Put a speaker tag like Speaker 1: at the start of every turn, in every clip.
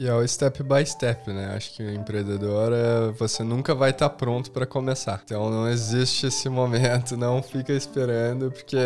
Speaker 1: E é o step by step, né? Acho que o empreendedor, é, você nunca vai estar tá pronto para começar. Então não existe esse momento, não fica esperando, porque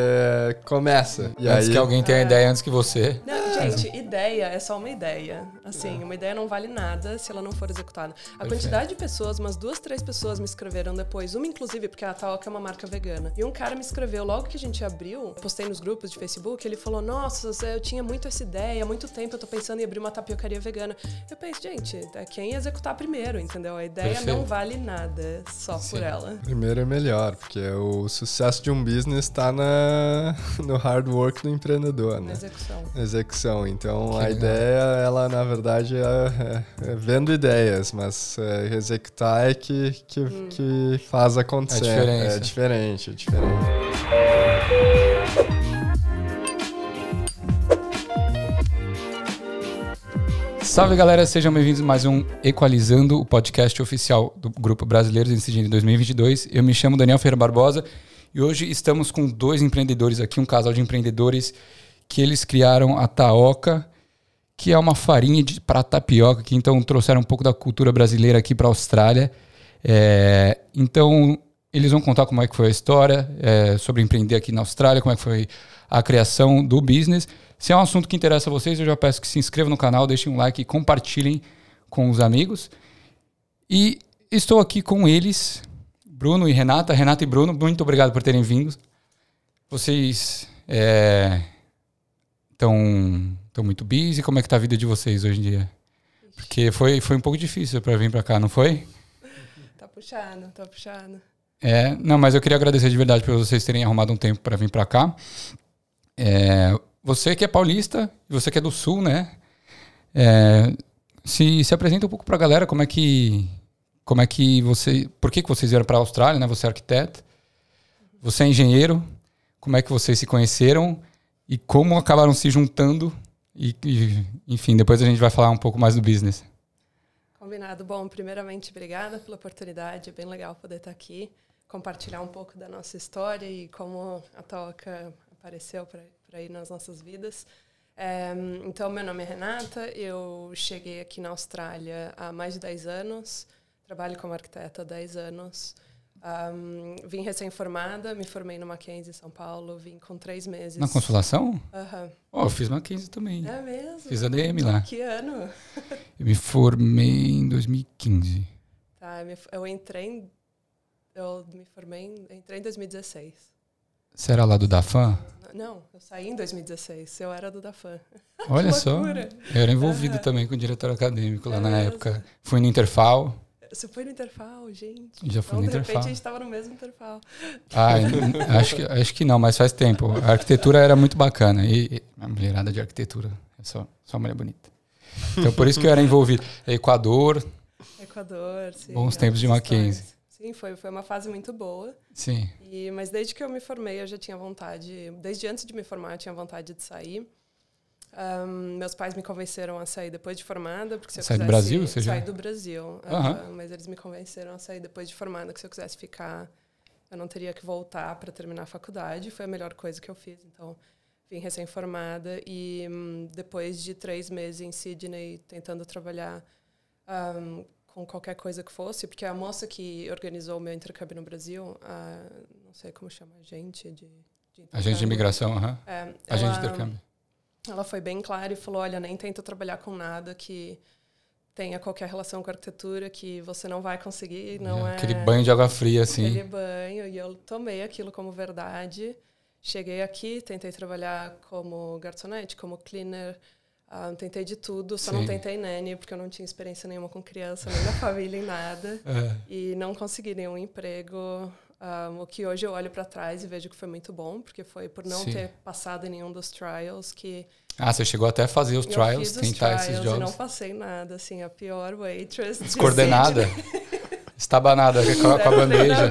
Speaker 1: começa.
Speaker 2: E antes aí... que alguém tenha a ideia antes que você.
Speaker 3: Não, gente, ideia é só uma ideia. Assim, é. uma ideia não vale nada se ela não for executada. A Perfeito. quantidade de pessoas, umas duas, três pessoas me escreveram depois, uma inclusive, porque a Taoca é uma marca vegana. E um cara me escreveu logo que a gente abriu, postei nos grupos de Facebook, ele falou: Nossa, eu tinha muito essa ideia, há muito tempo eu tô pensando em abrir uma tapiocaria vegana. Eu penso, gente, é quem executar primeiro, entendeu? A ideia Perfeito. não vale nada só Sim. por ela.
Speaker 1: Primeiro é melhor, porque o sucesso de um business está na, no hard work do empreendedor, né?
Speaker 3: Na execução.
Speaker 1: Execução. Então que a legal. ideia, ela na verdade é, é, é vendo ideias, mas é, executar é que, que, hum. que faz acontecer. É, é diferente, é diferente.
Speaker 2: Salve galera, sejam bem-vindos a mais um Equalizando, o podcast oficial do Grupo Brasileiros em Sigilo 2022. Eu me chamo Daniel Ferreira Barbosa e hoje estamos com dois empreendedores aqui, um casal de empreendedores que eles criaram a Taoca, que é uma farinha para tapioca, que então trouxeram um pouco da cultura brasileira aqui para a Austrália. É, então, eles vão contar como é que foi a história, é, sobre empreender aqui na Austrália, como é que foi a criação do business se é um assunto que interessa a vocês, eu já peço que se inscrevam no canal, deixem um like e compartilhem com os amigos. E estou aqui com eles, Bruno e Renata. Renata e Bruno, muito obrigado por terem vindo. Vocês estão é, muito busy. Como é que está a vida de vocês hoje em dia? Porque foi, foi um pouco difícil para vir para cá, não foi?
Speaker 3: Tá puxando, tá puxando.
Speaker 2: É, não, mas eu queria agradecer de verdade por vocês terem arrumado um tempo para vir para cá. É, você que é paulista, você que é do sul, né? É, se, se apresenta um pouco para a galera como é que como é que você, por que, que vocês vieram para a Austrália, né? Você é arquiteto, você é engenheiro, como é que vocês se conheceram e como acabaram se juntando e, e enfim, depois a gente vai falar um pouco mais do business.
Speaker 3: Combinado. Bom, primeiramente, obrigada pela oportunidade. É bem legal poder estar aqui, compartilhar um pouco da nossa história e como a Toca apareceu para para ir nas nossas vidas. É, então, meu nome é Renata, eu cheguei aqui na Austrália há mais de 10 anos, trabalho como arquiteta há 10 anos. Um, vim recém-formada, me formei no Mackenzie em São Paulo, vim com três meses.
Speaker 2: Na Consolação?
Speaker 3: Aham. Uhum.
Speaker 2: Oh, eu fiz Mackenzie também.
Speaker 3: É mesmo?
Speaker 2: Fiz a DM lá.
Speaker 3: Que ano?
Speaker 2: eu me formei em 2015.
Speaker 3: Tá, eu entrei, eu me formei, entrei em 2016.
Speaker 2: Você era lá do Dafan?
Speaker 3: Não, eu saí em 2016. Eu era do Dafan.
Speaker 2: Olha só. Eu era envolvido uhum. também com o diretor acadêmico lá é na época. Fui no Interfal.
Speaker 3: Você foi no Interfal, gente?
Speaker 2: Já fui então, no
Speaker 3: de
Speaker 2: Interfal.
Speaker 3: De repente a gente estava no mesmo Interfal.
Speaker 2: Ah, acho que, acho que não, mas faz tempo. A arquitetura era muito bacana. E, e a mulherada de arquitetura. É só, só mulher bonita. Então por isso que eu era envolvido. Equador.
Speaker 3: Equador, sim.
Speaker 2: Bons tempos de Mackenzie.
Speaker 3: Sim, foi, foi uma fase muito boa.
Speaker 2: Sim.
Speaker 3: E, mas desde que eu me formei, eu já tinha vontade. Desde antes de me formar, eu tinha vontade de sair. Um, meus pais me convenceram a sair depois de formada, porque se eu quisesse
Speaker 2: do Brasil, você
Speaker 3: sair do Brasil, uh, mas eles me convenceram a sair depois de formada, que se eu quisesse ficar, eu não teria que voltar para terminar a faculdade. Foi a melhor coisa que eu fiz. Então, vim recém-formada e um, depois de três meses em Sydney tentando trabalhar um, com qualquer coisa que fosse, porque a moça que organizou o meu intercâmbio no Brasil, a, não sei como chama, agente de,
Speaker 2: de Agente de imigração, aham.
Speaker 3: É,
Speaker 2: agente de intercâmbio.
Speaker 3: Ela foi bem clara e falou, olha, nem tenta trabalhar com nada que tenha qualquer relação com a arquitetura, que você não vai conseguir, não é...
Speaker 2: Aquele banho de água fria, assim.
Speaker 3: Aquele banho, e eu tomei aquilo como verdade. Cheguei aqui, tentei trabalhar como garçonete, como cleaner, ah, tentei de tudo, só Sim. não tentei nanny, porque eu não tinha experiência nenhuma com criança, nem da família, em nada. É. E não consegui nenhum emprego. Um, ah, o que hoje eu olho para trás e vejo que foi muito bom, porque foi por não Sim. ter passado em nenhum dos trials que.
Speaker 2: Ah, você chegou até a fazer os trials, tentar
Speaker 3: os
Speaker 2: esses jobs.
Speaker 3: Eu não passei nada, assim, a pior waitress.
Speaker 2: Descoordenada. Estabanada com a, com a bandeja.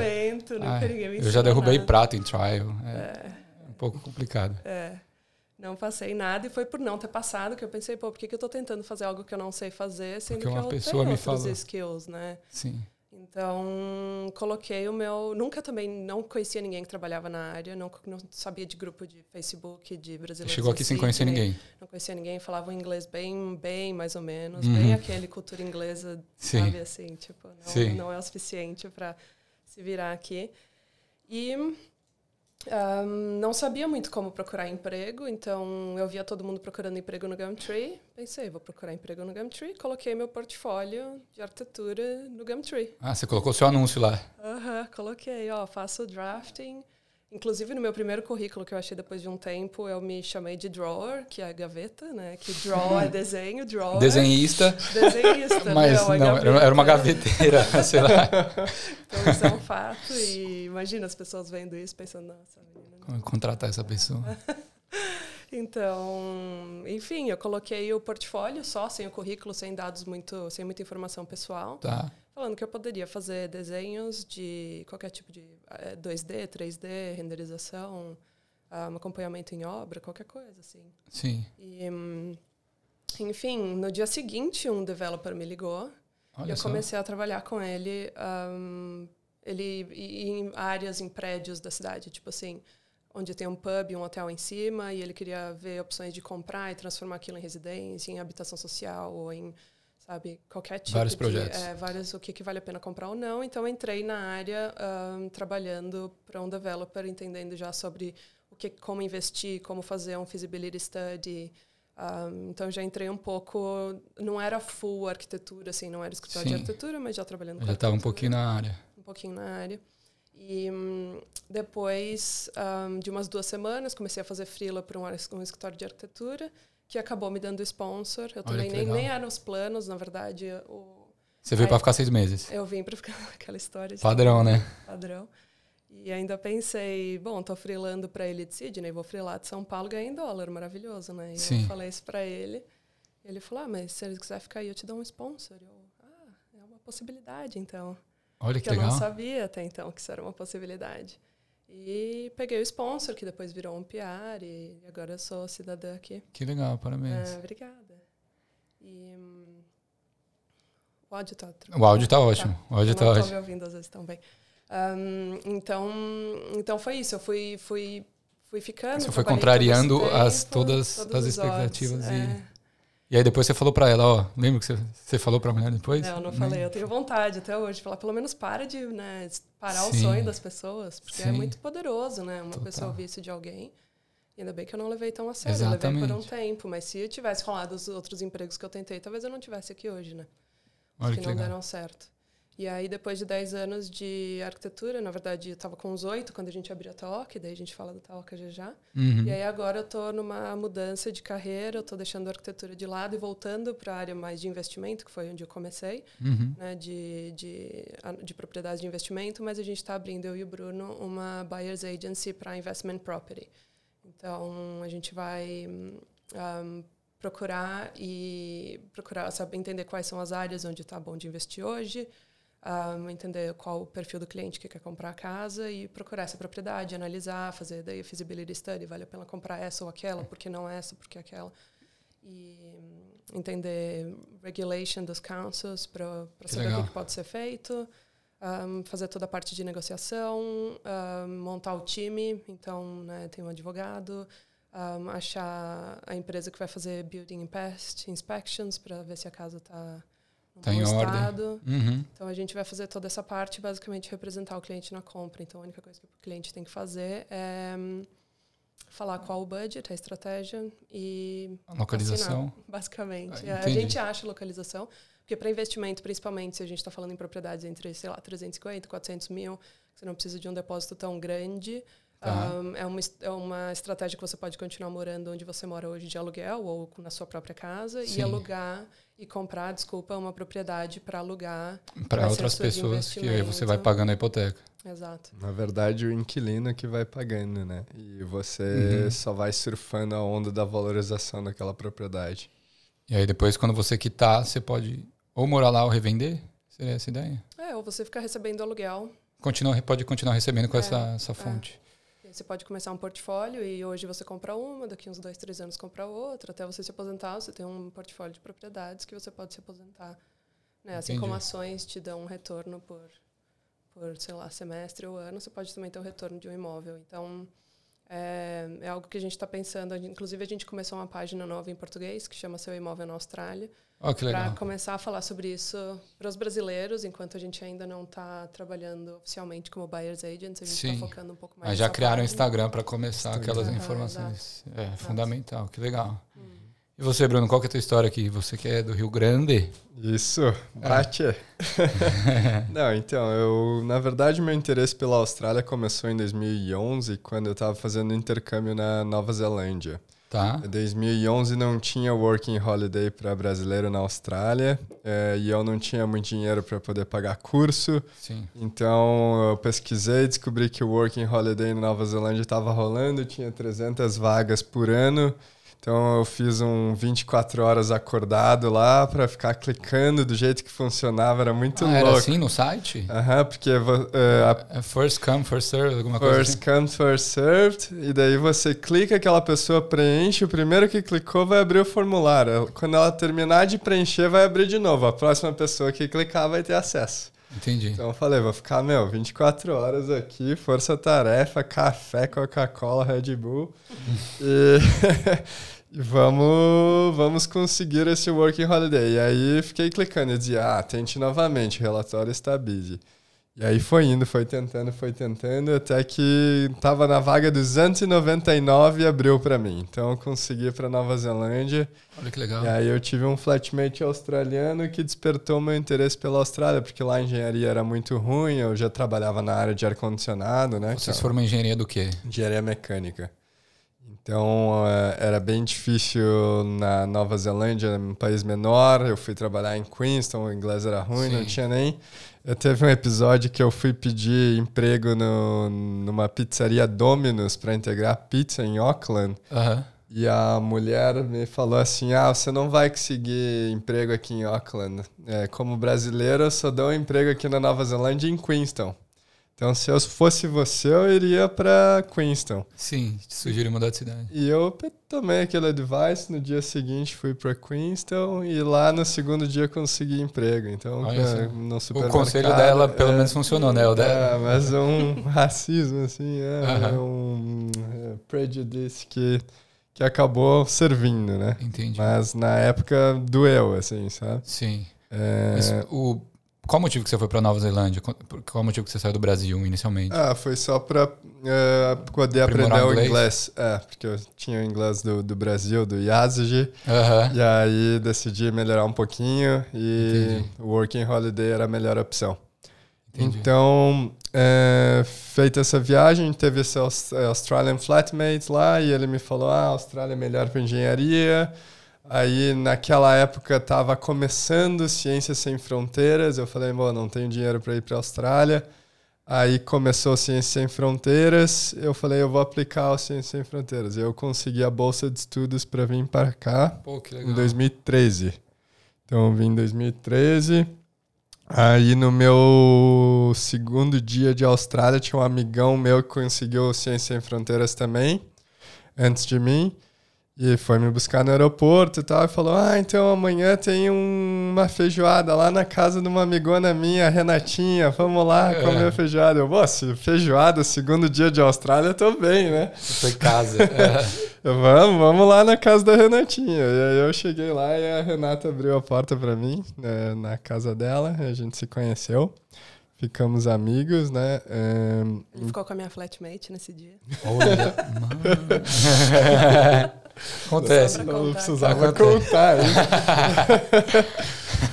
Speaker 3: Ai,
Speaker 2: eu já derrubei nada. prato em trial. É, é. um pouco complicado.
Speaker 3: É. Não passei nada e foi por não ter passado que eu pensei, pô, por que, que eu estou tentando fazer algo que eu não sei fazer, sendo Porque que eu pessoa tenho me outros falou. skills, né?
Speaker 2: Sim.
Speaker 3: Então, coloquei o meu. Nunca também não conhecia ninguém que trabalhava na área, não, não sabia de grupo de Facebook, de brasileiros.
Speaker 2: Chegou aqui sem conhecer ninguém.
Speaker 3: Não conhecia ninguém, falava inglês bem, bem, mais ou menos, uhum. bem aquele cultura inglesa, Sim. sabe assim, tipo, não, não é o suficiente para se virar aqui. E um, não sabia muito como procurar emprego, então eu via todo mundo procurando emprego no Gumtree. Pensei, vou procurar emprego no Gumtree. Coloquei meu portfólio de arquitetura no Gumtree.
Speaker 2: Ah, você colocou seu anúncio lá?
Speaker 3: Aham, uh -huh, coloquei. Ó, faço drafting, Inclusive, no meu primeiro currículo, que eu achei depois de um tempo, eu me chamei de drawer, que é gaveta, né? Que draw é desenho, drawer.
Speaker 2: Desenhista.
Speaker 3: Desenhista.
Speaker 2: Mas não, é não era uma gaveteira, sei lá.
Speaker 3: Então, isso é um fato. E imagina as pessoas vendo isso, pensando, nossa, menina...
Speaker 2: Como contratar essa pessoa?
Speaker 3: Então, enfim, eu coloquei o portfólio só, sem o currículo, sem dados muito, sem muita informação pessoal.
Speaker 2: Tá
Speaker 3: falando que eu poderia fazer desenhos de qualquer tipo de 2D, eh, 3D, renderização, um acompanhamento em obra, qualquer coisa, assim.
Speaker 2: Sim.
Speaker 3: E, enfim, no dia seguinte, um developer me ligou Olha e eu só. comecei a trabalhar com ele. Um, ele em áreas, em prédios da cidade, tipo assim, onde tem um pub, um hotel em cima, e ele queria ver opções de comprar e transformar aquilo em residência, em habitação social ou em sabe? Qualquer tipo
Speaker 2: vários
Speaker 3: de,
Speaker 2: projetos.
Speaker 3: É, vários o que, que vale a pena comprar ou não. Então entrei na área um, trabalhando para um developer, entendendo já sobre o que, como investir, como fazer um feasibility study. Um, então já entrei um pouco, não era full arquitetura, assim, não era escritório Sim. de arquitetura, mas já trabalhando com
Speaker 2: Já estava um pouquinho na área.
Speaker 3: Um pouquinho na área. E um, depois de umas duas semanas, comecei a fazer freela para um, um escritório de arquitetura que acabou me dando sponsor. Eu também nem, nem eram os planos, na verdade. O,
Speaker 2: Você veio para ficar seis meses?
Speaker 3: Eu vim para ficar naquela história.
Speaker 2: Padrão, né?
Speaker 3: Padrão. E ainda pensei, bom, tô freelando para ele de Sydney, vou freelar de São Paulo, ganhar em dólar, maravilhoso, né? E Sim. eu falei isso para ele. Ele falou, ah, mas se ele quiser ficar aí, eu te dou um sponsor. Eu, ah, é uma possibilidade, então.
Speaker 2: Olha que,
Speaker 3: que
Speaker 2: legal.
Speaker 3: eu não sabia até então que isso era uma possibilidade. E peguei o sponsor, que depois virou um PR, e agora eu sou cidadã aqui.
Speaker 2: Que legal, parabéns.
Speaker 3: Ah, obrigada. E, hum, o áudio está
Speaker 2: O áudio está ótimo. Tá. O áudio está ótimo.
Speaker 3: me ouvindo às vezes também. Um, então, então foi isso. Eu fui, fui, fui ficando.
Speaker 2: Você foi contrariando as, todas, todas as expectativas. e... É. E aí depois você falou para ela, ó, lembra que você, você falou para a mulher depois?
Speaker 3: Não, não falei. Eu tenho vontade até hoje falar, pelo menos para de né, parar Sim. o sonho das pessoas, porque é Sim. é muito poderoso, né? Uma Total. pessoa ouvir isso de alguém. Ainda bem que eu não levei tão a sério. Exatamente. Eu levei por um tempo, mas se eu tivesse rolado os outros empregos que eu tentei, talvez eu não tivesse aqui hoje, né? Olha que, que não legal. deram certo. E aí, depois de 10 anos de arquitetura, na verdade, eu estava com uns 8 quando a gente abriu a Taoca, daí a gente fala da Taoca já já. Uhum. E aí, agora eu estou numa mudança de carreira, eu estou deixando a arquitetura de lado e voltando para a área mais de investimento, que foi onde eu comecei, uhum. né, de, de, de propriedades de investimento, mas a gente está abrindo, eu e o Bruno, uma buyer's agency para investment property. Então, a gente vai um, procurar e procurar saber entender quais são as áreas onde está bom de investir hoje, um, entender qual o perfil do cliente que quer comprar a casa e procurar essa propriedade, analisar, fazer daí a feasibility study, vale a pena comprar essa ou aquela, por que não essa, por que aquela. E entender regulation dos councils para saber legal. o que pode ser feito. Um, fazer toda a parte de negociação, um, montar o time, então né, tem um advogado, um, achar a empresa que vai fazer building pest inspections para ver se a casa está
Speaker 2: Está em estado. ordem. Uhum.
Speaker 3: Então a gente vai fazer toda essa parte, basicamente representar o cliente na compra. Então a única coisa que o cliente tem que fazer é um, falar qual o budget, a estratégia e
Speaker 2: a localização,
Speaker 3: assinar, basicamente. Ah, a gente acha localização, porque para investimento, principalmente se a gente está falando em propriedades entre, sei lá, 350, 400 mil, você não precisa de um depósito tão grande. Um, é, uma, é uma estratégia que você pode continuar morando onde você mora hoje de aluguel ou na sua própria casa Sim. e alugar e comprar, desculpa, uma propriedade para alugar
Speaker 2: para outras pessoas que aí você vai pagando a hipoteca.
Speaker 3: Exato.
Speaker 1: Na verdade, o inquilino é que vai pagando, né? E você uhum. só vai surfando a onda da valorização daquela propriedade.
Speaker 2: E aí depois, quando você quitar, você pode ou morar lá ou revender? Seria essa ideia?
Speaker 3: É, ou você ficar recebendo aluguel.
Speaker 2: Continua, pode continuar recebendo com é, essa, essa é. fonte.
Speaker 3: É. Você pode começar um portfólio e hoje você compra uma, daqui uns dois, três anos compra outra, até você se aposentar, você tem um portfólio de propriedades que você pode se aposentar Né? Assim como ações te dão um retorno por, por, sei lá, semestre ou ano, você pode também ter o retorno de um imóvel. Então, é, é algo que a gente está pensando. Inclusive, a gente começou uma página nova em português que chama Seu Imóvel na Austrália.
Speaker 2: Oh, para
Speaker 3: começar a falar sobre isso para os brasileiros, enquanto a gente ainda não está trabalhando oficialmente como buyers agents, a gente está focando um pouco mais.
Speaker 2: Mas já criaram o Instagram para começar aquelas informações. é fundamental, que legal. Hum. E você, Bruno, qual que é a tua história aqui? Você que é do Rio Grande?
Speaker 1: Isso, bate. É. Não, então, eu, na verdade, meu interesse pela Austrália começou em 2011, quando eu estava fazendo intercâmbio na Nova Zelândia.
Speaker 2: Tá.
Speaker 1: Em 2011 não tinha working holiday para brasileiro na Austrália é, e eu não tinha muito dinheiro para poder pagar curso.
Speaker 2: Sim.
Speaker 1: Então eu pesquisei, descobri que o working holiday na Nova Zelândia estava rolando, tinha 300 vagas por ano. Então eu fiz um 24 horas acordado lá para ficar clicando do jeito que funcionava, era muito ah, louco. Era
Speaker 2: assim no site?
Speaker 1: Aham, uh -huh, porque uh,
Speaker 2: a... first come, first served, alguma
Speaker 1: first
Speaker 2: coisa.
Speaker 1: First assim? come, first served, e daí você clica, aquela pessoa preenche, o primeiro que clicou vai abrir o formulário. Quando ela terminar de preencher, vai abrir de novo. A próxima pessoa que clicar vai ter acesso.
Speaker 2: Entendi.
Speaker 1: Então eu falei, vou ficar, meu, 24 horas aqui, força-tarefa, café, Coca-Cola, Red Bull. e, vamos, vamos conseguir esse working holiday. E aí fiquei clicando e dizia, ah, tente novamente, o relatório está busy. E aí foi indo, foi tentando, foi tentando, até que tava na vaga 299 e abriu para mim. Então eu consegui para Nova Zelândia.
Speaker 2: Olha que legal.
Speaker 1: E aí eu tive um flatmate australiano que despertou meu interesse pela Austrália, porque lá a engenharia era muito ruim, eu já trabalhava na área de ar-condicionado, né?
Speaker 2: Vocês então, foram engenharia do quê?
Speaker 1: Engenharia mecânica. Então eh, era bem difícil na Nova Zelândia, um país menor. Eu fui trabalhar em Queenstown, o inglês era ruim, Sim. não tinha nem eu teve um episódio que eu fui pedir emprego no, numa pizzaria Domino's para integrar pizza em Auckland.
Speaker 2: Uhum.
Speaker 1: E a mulher me falou assim: Ah, você não vai conseguir emprego aqui em Auckland. É, como brasileiro, eu só dou um emprego aqui na Nova Zelândia em Queenstown. Então, se eu fosse você, eu iria para Queenstown.
Speaker 2: Sim, te sugiro mudar de cidade.
Speaker 1: E eu tomei aquele advice, no dia seguinte fui para Queenstown e lá no segundo dia consegui emprego. Então,
Speaker 2: é, no O conselho dela pelo é, menos funcionou, né? O
Speaker 1: dela. É, mas é um racismo, assim, é, uh -huh. é um é, prejudice que, que acabou servindo, né?
Speaker 2: Entendi.
Speaker 1: Mas na época doeu, assim, sabe?
Speaker 2: Sim. É... Mas o qual o motivo que você foi para Nova Zelândia? Qual o motivo que você saiu do Brasil inicialmente?
Speaker 1: Ah, foi só para uh, é, poder Aprimorar aprender o inglês. É, porque eu tinha o inglês do, do Brasil, do Yazigi. E aí decidi melhorar um pouquinho e o Working Holiday era a melhor opção. Entendi. Então, é, feita essa viagem, teve esse Australian Flatmate lá e ele me falou: ah, a Austrália é melhor para engenharia. Aí naquela época estava começando Ciências Sem Fronteiras. Eu falei, bom, não tenho dinheiro para ir para a Austrália. Aí começou Ciências Sem Fronteiras. Eu falei, eu vou aplicar o Ciências Sem Fronteiras. Eu consegui a bolsa de estudos para vir para cá
Speaker 2: Pô,
Speaker 1: em 2013. Então eu vim em 2013. Aí no meu segundo dia de Austrália tinha um amigão meu que conseguiu Ciências Sem Fronteiras também, antes de mim. E foi me buscar no aeroporto e tal, e falou: Ah, então amanhã tem um, uma feijoada lá na casa de uma amigona minha, Renatinha, vamos lá é. comer feijoada. Eu, moço, feijoada, segundo dia de Austrália, tô bem, né?
Speaker 2: Foi casa. É.
Speaker 1: eu, vamos, vamos lá na casa da Renatinha. E aí eu cheguei lá e a Renata abriu a porta para mim, né, na casa dela, a gente se conheceu. Ficamos amigos, né?
Speaker 3: Um... Ele ficou com a minha flatmate nesse dia. Olha, mano.
Speaker 2: Acontece.
Speaker 1: Não, não precisava Acontece. contar.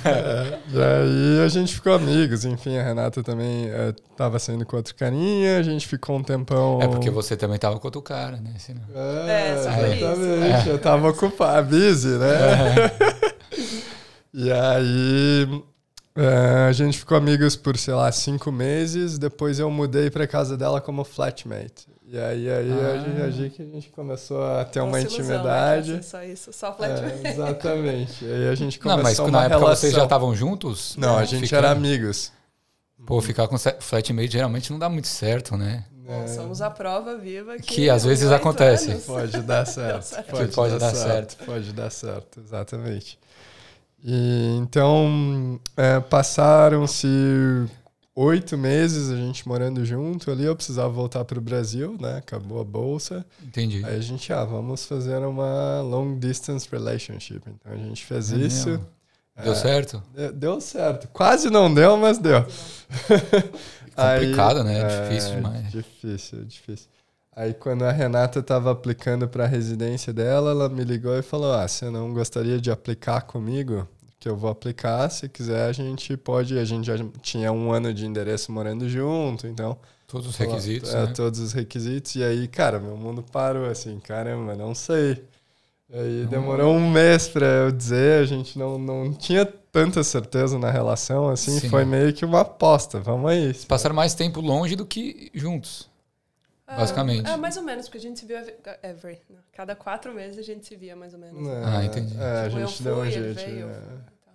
Speaker 1: é, e aí a gente ficou amigos. Enfim, a Renata também estava é, saindo com outro carinha. A gente ficou um tempão.
Speaker 2: É porque você também estava com outro cara, né? Senão...
Speaker 1: É, é exatamente. É. Eu estava ocupado, busy, né? e aí é, a gente ficou amigos por, sei lá, cinco meses. Depois eu mudei para casa dela como flatmate. E aí, aí ah. a, gente, a, gente, a gente começou a ter Nossa uma intimidade. Ilusão,
Speaker 3: só isso, só flatmate.
Speaker 1: É, exatamente. E aí a gente começou
Speaker 2: Não, mas
Speaker 1: uma
Speaker 2: na época
Speaker 1: relação.
Speaker 2: vocês já estavam juntos?
Speaker 1: Não, a gente Ficando... era amigos.
Speaker 2: Pô, ficar com flatmate geralmente não dá muito certo, né?
Speaker 3: É. Somos a prova viva que,
Speaker 2: que às vezes acontece.
Speaker 1: Anos. Pode dar certo. Pode,
Speaker 2: pode dar,
Speaker 1: dar certo. certo. Pode dar certo, exatamente. E, então, É, Passaram-se oito meses a gente morando junto ali. Eu precisava voltar para o Brasil, né? Acabou a bolsa.
Speaker 2: Entendi.
Speaker 1: Aí a gente, ah, vamos fazer uma long distance relationship. Então a gente fez é isso. Mesmo?
Speaker 2: Deu é, certo?
Speaker 1: Deu certo. Quase não deu, mas deu.
Speaker 2: Complicado, Aí, né? É difícil demais.
Speaker 1: Difícil, difícil. Aí quando a Renata estava aplicando para a residência dela, ela me ligou e falou: "Ah, você não gostaria de aplicar comigo? Que eu vou aplicar, se quiser a gente pode, a gente já tinha um ano de endereço morando junto, então
Speaker 2: todos os requisitos,
Speaker 1: é,
Speaker 2: né?
Speaker 1: todos os requisitos e aí, cara, meu mundo parou assim, caramba, não sei. E aí demorou um mês para eu dizer, a gente não, não tinha tanta certeza na relação, assim, Sim. foi meio que uma aposta, vamos aí.
Speaker 2: Passaram mais tempo longe do que juntos. Ah, basicamente.
Speaker 3: É, mais ou menos, porque a gente se viu every. Cada quatro meses a gente se via, mais ou menos. É,
Speaker 2: ah, entendi.
Speaker 1: É, a tipo, gente deu um jeito. É.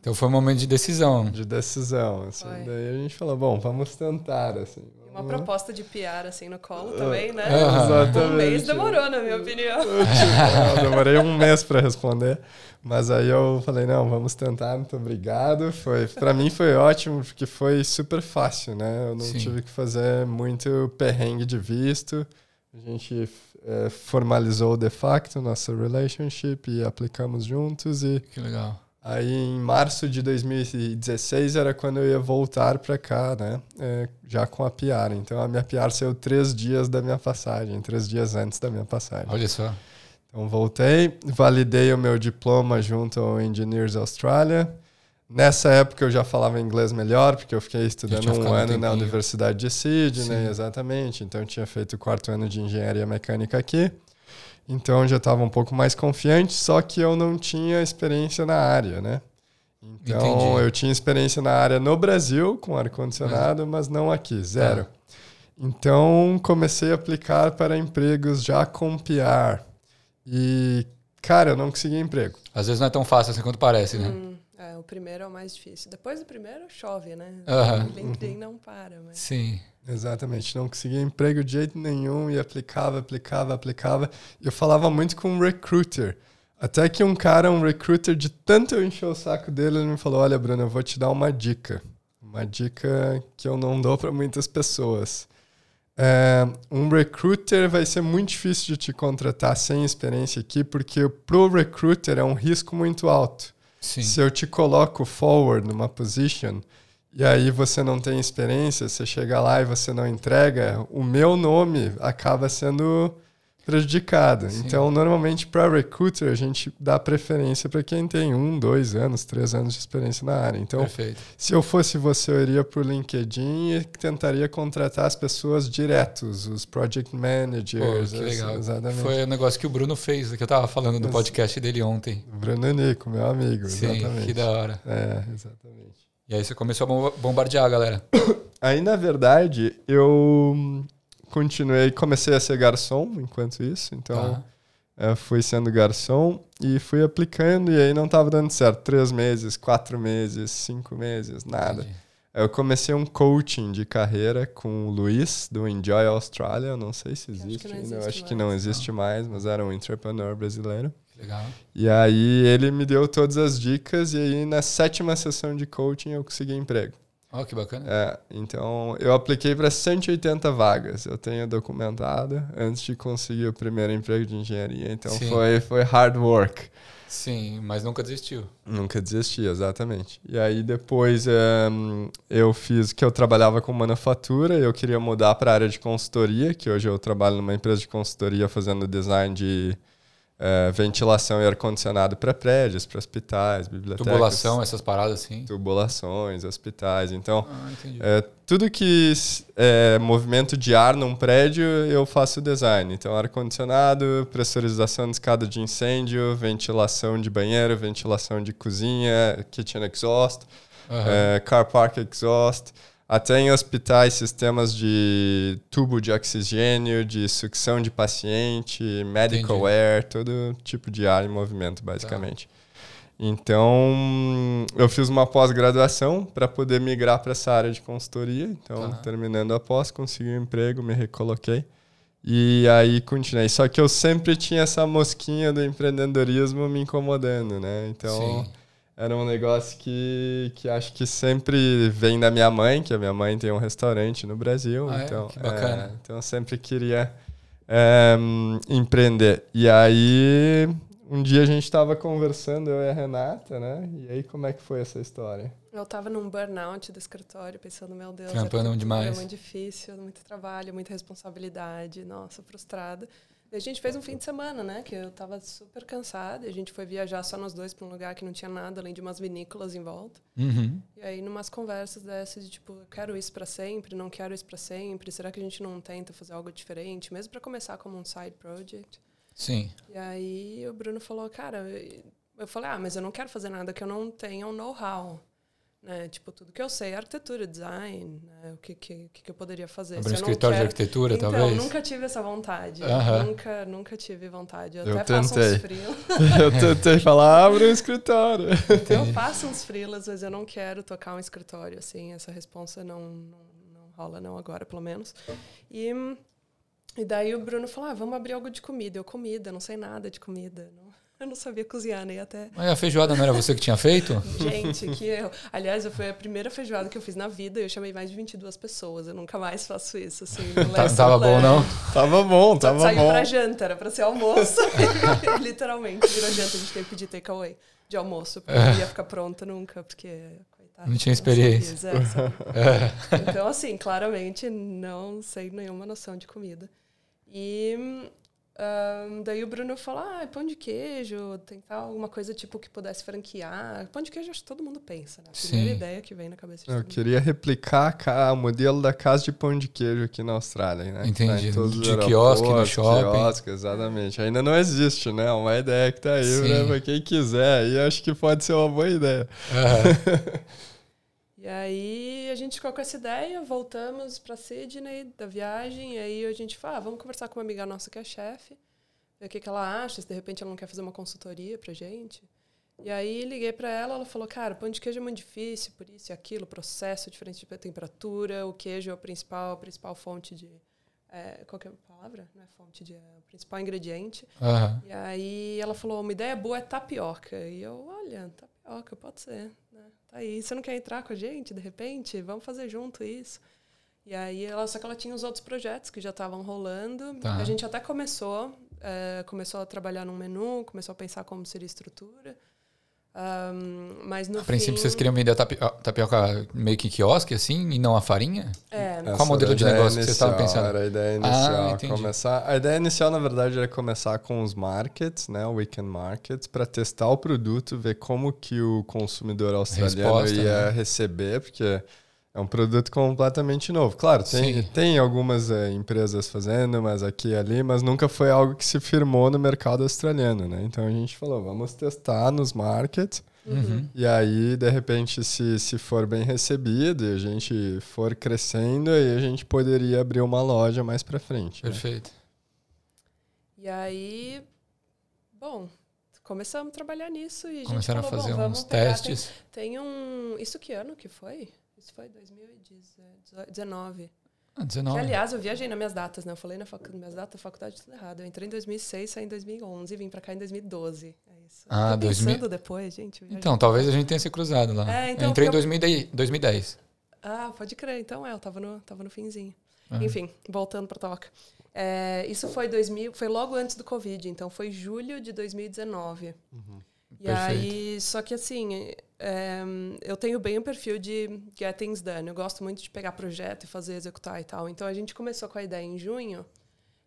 Speaker 2: Então foi um momento de decisão.
Speaker 1: De decisão, assim. Foi. Daí a gente falou, bom, vamos tentar, assim.
Speaker 3: Uma proposta de PR, assim, no colo uh, também, né?
Speaker 1: Uh, exatamente.
Speaker 3: Um mês demorou, na minha opinião.
Speaker 1: Eu demorei um mês para responder. Mas aí eu falei, não, vamos tentar, muito obrigado. Foi, para mim foi ótimo, porque foi super fácil, né? Eu não Sim. tive que fazer muito perrengue de visto. A gente é, formalizou de facto nossa relationship e aplicamos juntos e
Speaker 2: que legal.
Speaker 1: Aí em março de 2016 era quando eu ia voltar para cá, né? É, já com a PR. Então a minha PR saiu três dias da minha passagem, três dias antes da minha passagem.
Speaker 2: Olha só.
Speaker 1: Então voltei, validei o meu diploma junto ao Engineers Australia. Nessa época eu já falava inglês melhor, porque eu fiquei estudando um ano na Universidade de Sydney, Sim. exatamente. Então eu tinha feito o quarto ano de engenharia mecânica aqui. Então eu já estava um pouco mais confiante, só que eu não tinha experiência na área, né? Então Entendi. eu tinha experiência na área no Brasil com ar-condicionado, mas... mas... não aqui, zero. Ah. Então comecei a aplicar para empregos já com PR. E, cara, eu não consegui emprego.
Speaker 2: Às vezes não é tão fácil assim quanto parece, né?
Speaker 3: Hum, é, o primeiro é o mais difícil. Depois do primeiro, chove, né?
Speaker 2: Uhum.
Speaker 3: O LinkedIn não para. Mas...
Speaker 2: Sim.
Speaker 1: Exatamente, não conseguia emprego de jeito nenhum e aplicava, aplicava, aplicava. Eu falava muito com um recruiter. Até que um cara, um recruiter, de tanto eu encher o saco dele, ele me falou: Olha, Bruno, eu vou te dar uma dica. Uma dica que eu não dou para muitas pessoas. É, um recruiter vai ser muito difícil de te contratar sem experiência aqui, porque pro recruiter é um risco muito alto.
Speaker 2: Sim.
Speaker 1: Se eu te coloco forward numa position e aí você não tem experiência, você chega lá e você não entrega, o meu nome acaba sendo prejudicado. Sim. Então, normalmente, para recruiter, a gente dá preferência para quem tem um, dois anos, três anos de experiência na área. Então,
Speaker 2: Perfeito.
Speaker 1: se eu fosse você, eu iria para o LinkedIn e tentaria contratar as pessoas diretos, os project managers.
Speaker 2: Pô, que legal. Exatamente. Foi o negócio que o Bruno fez, que eu estava falando no podcast dele ontem.
Speaker 1: Bruno Nico, meu amigo.
Speaker 2: Sim,
Speaker 1: exatamente.
Speaker 2: que da hora.
Speaker 1: É, exatamente.
Speaker 2: E aí você começou a bombardear a galera.
Speaker 1: Aí, na verdade, eu continuei, comecei a ser garçom enquanto isso, então tá. fui sendo garçom e fui aplicando e aí não estava dando certo. Três meses, quatro meses, cinco meses, nada. Entendi. Eu comecei um coaching de carreira com o Luiz, do Enjoy Australia. não sei se existe ainda, eu acho que não existe mais, mas era um entrepreneur brasileiro.
Speaker 2: Legal.
Speaker 1: E aí ele me deu todas as dicas e aí na sétima sessão de coaching eu consegui emprego.
Speaker 2: Oh, que bacana.
Speaker 1: É, então eu apliquei para 180 vagas. Eu tenho documentado antes de conseguir o primeiro emprego de engenharia. Então foi, foi hard work.
Speaker 2: Sim, mas nunca desistiu.
Speaker 1: Nunca desisti, exatamente. E aí depois um, eu fiz que eu trabalhava com manufatura, eu queria mudar para a área de consultoria, que hoje eu trabalho numa empresa de consultoria fazendo design de é, ventilação e ar-condicionado para prédios, para hospitais, bibliotecas.
Speaker 2: Tubulação, essas paradas assim?
Speaker 1: Tubulações, hospitais. Então, ah, é, tudo que é movimento de ar num prédio, eu faço design. Então, ar-condicionado, pressurização de escada de incêndio, ventilação de banheiro, ventilação de cozinha, kitchen exhaust, uhum. car park exhaust. Até em hospitais, sistemas de tubo de oxigênio, de sucção de paciente, medical Entendi. air, todo tipo de ar em movimento, basicamente. Tá. Então, eu fiz uma pós-graduação para poder migrar para essa área de consultoria. Então, tá. terminando a pós, consegui um emprego, me recoloquei. E aí continuei. Só que eu sempre tinha essa mosquinha do empreendedorismo me incomodando, né? Então, Sim era um negócio que, que acho que sempre vem da minha mãe, que a minha mãe tem um restaurante no Brasil.
Speaker 2: Ah,
Speaker 1: é? então,
Speaker 2: é? Que bacana.
Speaker 1: É, então eu sempre queria é, empreender. E aí, um dia a gente estava conversando, eu e a Renata, né? E aí, como é que foi essa história?
Speaker 3: Eu estava num burnout do escritório, pensando, meu Deus,
Speaker 2: Trampando demais.
Speaker 3: é muito difícil, muito trabalho, muita responsabilidade, nossa, frustrada. A gente fez um fim de semana, né? Que eu tava super cansada. A gente foi viajar só nós dois para um lugar que não tinha nada, além de umas vinícolas em volta.
Speaker 2: Uhum.
Speaker 3: E aí, numas conversas dessas de tipo, quero isso para sempre, não quero isso para sempre. Será que a gente não tenta fazer algo diferente, mesmo para começar como um side project?
Speaker 2: Sim.
Speaker 3: E aí o Bruno falou, cara, eu falei, ah, mas eu não quero fazer nada que eu não tenha um know-how né? Tipo, tudo que eu sei, arquitetura, design, né? o que, que, que eu poderia fazer.
Speaker 2: Abrir um escritório quero... de arquitetura,
Speaker 3: então,
Speaker 2: talvez?
Speaker 3: nunca tive essa vontade.
Speaker 2: Uh -huh.
Speaker 3: Nunca, nunca tive vontade. Eu,
Speaker 1: eu
Speaker 3: até
Speaker 1: tentei.
Speaker 3: faço uns frilas.
Speaker 1: eu tentei falar, abre um escritório.
Speaker 3: Então, eu faço uns frilas, mas eu não quero tocar um escritório, assim. Essa resposta não, não, não rola, não agora, pelo menos. E... E daí o Bruno falou: ah, vamos abrir algo de comida. Eu, comida, não sei nada de comida. Não, eu não sabia cozinhar nem até.
Speaker 2: Mas a feijoada não era você que tinha feito?
Speaker 3: Gente, que erro. Aliás, foi a primeira feijoada que eu fiz na vida e eu chamei mais de 22 pessoas. Eu nunca mais faço isso, assim.
Speaker 2: Tá, tava bom, não?
Speaker 1: Tava bom, tava
Speaker 3: Saiu
Speaker 1: bom.
Speaker 3: pra janta, era pra ser almoço. Literalmente, virou janta. A gente teve que pedir takeaway de almoço, porque não ia ficar pronta nunca, porque... Coitado,
Speaker 2: não tinha experiência.
Speaker 3: Não é, então, assim, claramente não sei nenhuma noção de comida. E um, daí o Bruno falou: ah, pão de queijo, tentar alguma coisa tipo que pudesse franquear. Pão de queijo acho que todo mundo pensa, né? A primeira
Speaker 2: Sim.
Speaker 3: ideia que vem na cabeça de
Speaker 1: Eu
Speaker 3: todo mundo.
Speaker 1: queria replicar o modelo da casa de pão de queijo aqui na Austrália, né?
Speaker 2: Entendi.
Speaker 1: Tá todos os
Speaker 2: De quiosque no shopping.
Speaker 1: Quiosque, exatamente. Ainda não existe, né? Uma ideia que tá aí,
Speaker 2: Sim.
Speaker 1: né? Pra quem quiser. E acho que pode ser uma boa ideia.
Speaker 3: E aí a gente ficou com essa ideia, voltamos para Sydney da viagem, e aí a gente falou, ah, vamos conversar com uma amiga nossa que é chefe, ver o que, que ela acha, se de repente ela não quer fazer uma consultoria pra gente. E aí liguei para ela, ela falou, cara, pão de queijo é muito difícil, por isso e aquilo, processo diferente de temperatura, o queijo é o principal, a principal fonte de... É, qual que é a palavra? Não é fonte de... É o principal ingrediente.
Speaker 2: Aham.
Speaker 3: E aí ela falou, uma ideia boa é tapioca. E eu, olha, tapioca, pode ser, aí, você não quer entrar com a gente, de repente? Vamos fazer junto isso. E aí, ela, só que ela tinha os outros projetos que já estavam rolando.
Speaker 2: Tá.
Speaker 3: A gente até começou, é, começou a trabalhar num menu, começou a pensar como seria a estrutura. Um, mas no
Speaker 2: A princípio,
Speaker 3: fim,
Speaker 2: vocês queriam vender a tapi- a tapioca meio que quiosque, assim, e não a farinha?
Speaker 3: É,
Speaker 2: Qual
Speaker 1: Essa
Speaker 2: modelo de negócio que vocês estavam
Speaker 1: inicial,
Speaker 2: pensando?
Speaker 1: Era a ideia
Speaker 2: Ah,
Speaker 1: inicial.
Speaker 2: entendi.
Speaker 1: começar, a ideia inicial, na verdade, era começar com os markets, né? O weekend markets, para testar o produto, ver como que o consumidor australiano
Speaker 2: Resposta,
Speaker 1: ia
Speaker 2: né?
Speaker 1: receber, porque é um produto completamente novo. Claro, tem,
Speaker 2: Sim.
Speaker 1: tem algumas eh, empresas fazendo, mas aqui e ali, mas nunca foi algo que se firmou no mercado australiano, né? Então a gente falou, vamos testar nos markets.
Speaker 2: Uhum.
Speaker 1: E aí, de repente, se, se for bem recebido e a gente for crescendo, aí a gente poderia abrir uma loja mais pra frente. né?
Speaker 2: Perfeito.
Speaker 3: E aí, bom, começamos a trabalhar nisso e a
Speaker 2: Começaram a
Speaker 3: gente falou,
Speaker 2: fazer
Speaker 3: bom, vamos
Speaker 2: uns
Speaker 3: pegar-
Speaker 2: testes.
Speaker 3: Tem, tem um... Isso que ano que foi? Isso foi 2019.
Speaker 2: Ah,
Speaker 3: Que,
Speaker 2: 19.
Speaker 3: aliás, eu viajei nas minhas datas, né? Eu falei na nas minhas datas da faculdade tudo errado. Eu entrei em 2006, saí em 2011 e vim pra cá em 2012. É isso.
Speaker 2: Ah,
Speaker 3: Tô
Speaker 2: 2000
Speaker 3: pensando depois, gente. eu
Speaker 2: Então, talvez a gente tenha se cruzado lá.
Speaker 3: É, então,
Speaker 2: eu entrei em
Speaker 3: porque
Speaker 2: 2010. 2010.
Speaker 3: Ah, pode crer. Então, é, eu tava no, tava no finzinho.
Speaker 2: Ah.
Speaker 3: Enfim, voltando pra toca. É, isso foi 2000, foi logo antes do Covid, então foi julho de 2019. E
Speaker 2: Perfeito.
Speaker 3: aí, só que assim, é, eu tenho bem o perfil de get things done. Eu gosto muito de pegar projeto e fazer, executar e tal. Então a gente começou com a ideia em junho.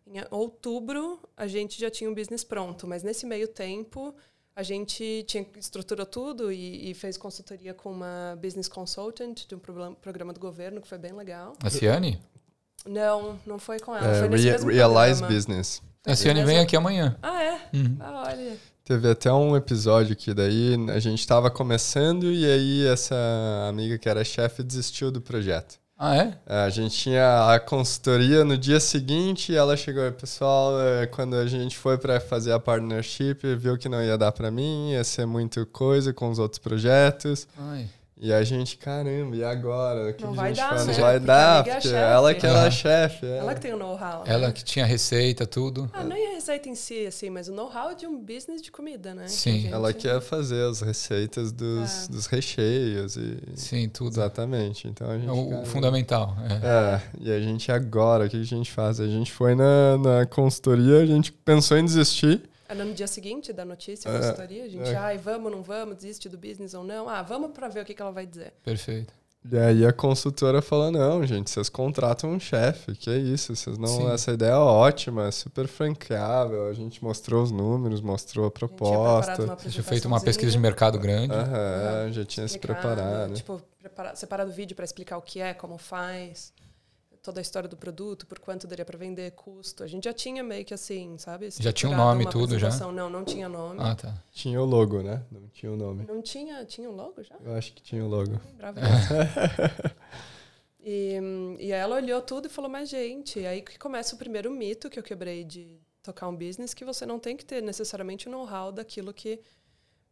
Speaker 3: Em outubro, a gente já tinha um business pronto, mas nesse meio tempo, a gente tinha estruturou tudo e, e fez consultoria com uma business consultant de um programa, programa do governo, que foi bem legal.
Speaker 2: A Ciane?
Speaker 3: Não, não foi com ela.
Speaker 1: É,
Speaker 3: foi nesse
Speaker 1: Rea-
Speaker 3: mesmo
Speaker 1: Realize
Speaker 3: programa.
Speaker 1: Business.
Speaker 2: A Ciane vem aqui amanhã.
Speaker 3: Ah, é?
Speaker 2: Uhum.
Speaker 3: Ah, olha.
Speaker 1: Teve até um episódio que daí a gente tava começando e aí essa amiga que era chefe desistiu do projeto.
Speaker 2: Ah, é?
Speaker 1: É, A gente tinha a consultoria no dia seguinte e ela chegou, pessoal, é, quando a gente foi para fazer a partnership, viu que não ia dar para mim, ia ser muito coisa com os outros projetos.
Speaker 2: Ai.
Speaker 1: E a gente, caramba, e agora? O que, não que a gente dar, faz? Né? Não vai dar, porque, porque ela que era a chefe.
Speaker 3: É. Ela que tem o know-how.
Speaker 2: Né? Ela que tinha receita, tudo.
Speaker 3: Ah, nem a receita em si, assim, mas o know-how de um business de comida, né?
Speaker 2: Sim.
Speaker 1: Que ela quer fazer as receitas dos, é. dos recheios e...
Speaker 2: Sim, tudo.
Speaker 1: Exatamente. Então a gente... É
Speaker 2: o cara, fundamental.
Speaker 1: É. é. e a gente agora, o que a gente faz? A gente foi na, na consultoria, a gente pensou em desistir,
Speaker 3: era no dia seguinte da notícia, da é, consultoria, a gente, é. ai, vamos, não vamos, desiste do business ou não. Ah, vamos para ver o que, que ela vai dizer.
Speaker 2: Perfeito.
Speaker 1: E aí a consultora falou, não, gente, vocês contratam um chefe, que é isso, vocês não. Sim. Essa ideia é ótima, é super franqueável. A gente mostrou os números, mostrou a proposta.
Speaker 2: A gente feito uma pesquisa de mercado grande.
Speaker 1: Aham, uhum, já tinha se preparado.
Speaker 3: Tipo, preparar, separado o vídeo para explicar o que é, como faz toda a história do produto, por quanto daria para vender, custo. A gente já tinha meio que assim, sabe?
Speaker 2: Já tinha um nome e tudo já?
Speaker 3: Não, não tinha nome.
Speaker 2: Ah, tá.
Speaker 1: Tinha o logo, né? Não tinha o nome.
Speaker 3: Não tinha, tinha um logo já?
Speaker 1: Eu acho que tinha o logo.
Speaker 3: Bravo. e, e ela olhou tudo e falou, mas gente, aí que começa o primeiro mito que eu quebrei de tocar um business, que você não tem que ter necessariamente o know-how daquilo que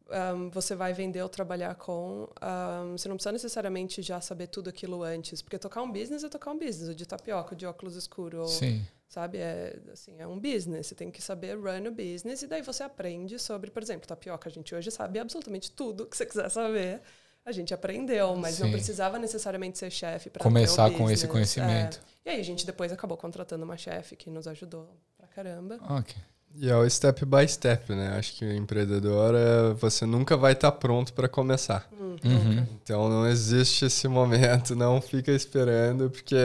Speaker 3: um, você vai vender ou trabalhar com, um, você não precisa necessariamente já saber tudo aquilo antes, porque tocar um business é tocar um business, o de tapioca, o de óculos escuro,
Speaker 2: Sim.
Speaker 3: sabe? É, assim, é um business, você tem que saber run o business e daí você aprende sobre, por exemplo, tapioca. A gente hoje sabe absolutamente tudo que você quiser saber. A gente aprendeu, mas Sim. não precisava necessariamente ser chefe para
Speaker 2: começar com esse conhecimento.
Speaker 3: É. E aí a gente depois acabou contratando uma chefe que nos ajudou pra caramba.
Speaker 2: Ok.
Speaker 1: E é o step by step, né? Acho que o empreendedor, é, você nunca vai estar tá pronto para começar.
Speaker 2: Hum, uhum.
Speaker 1: Então não existe esse momento, não fica esperando, porque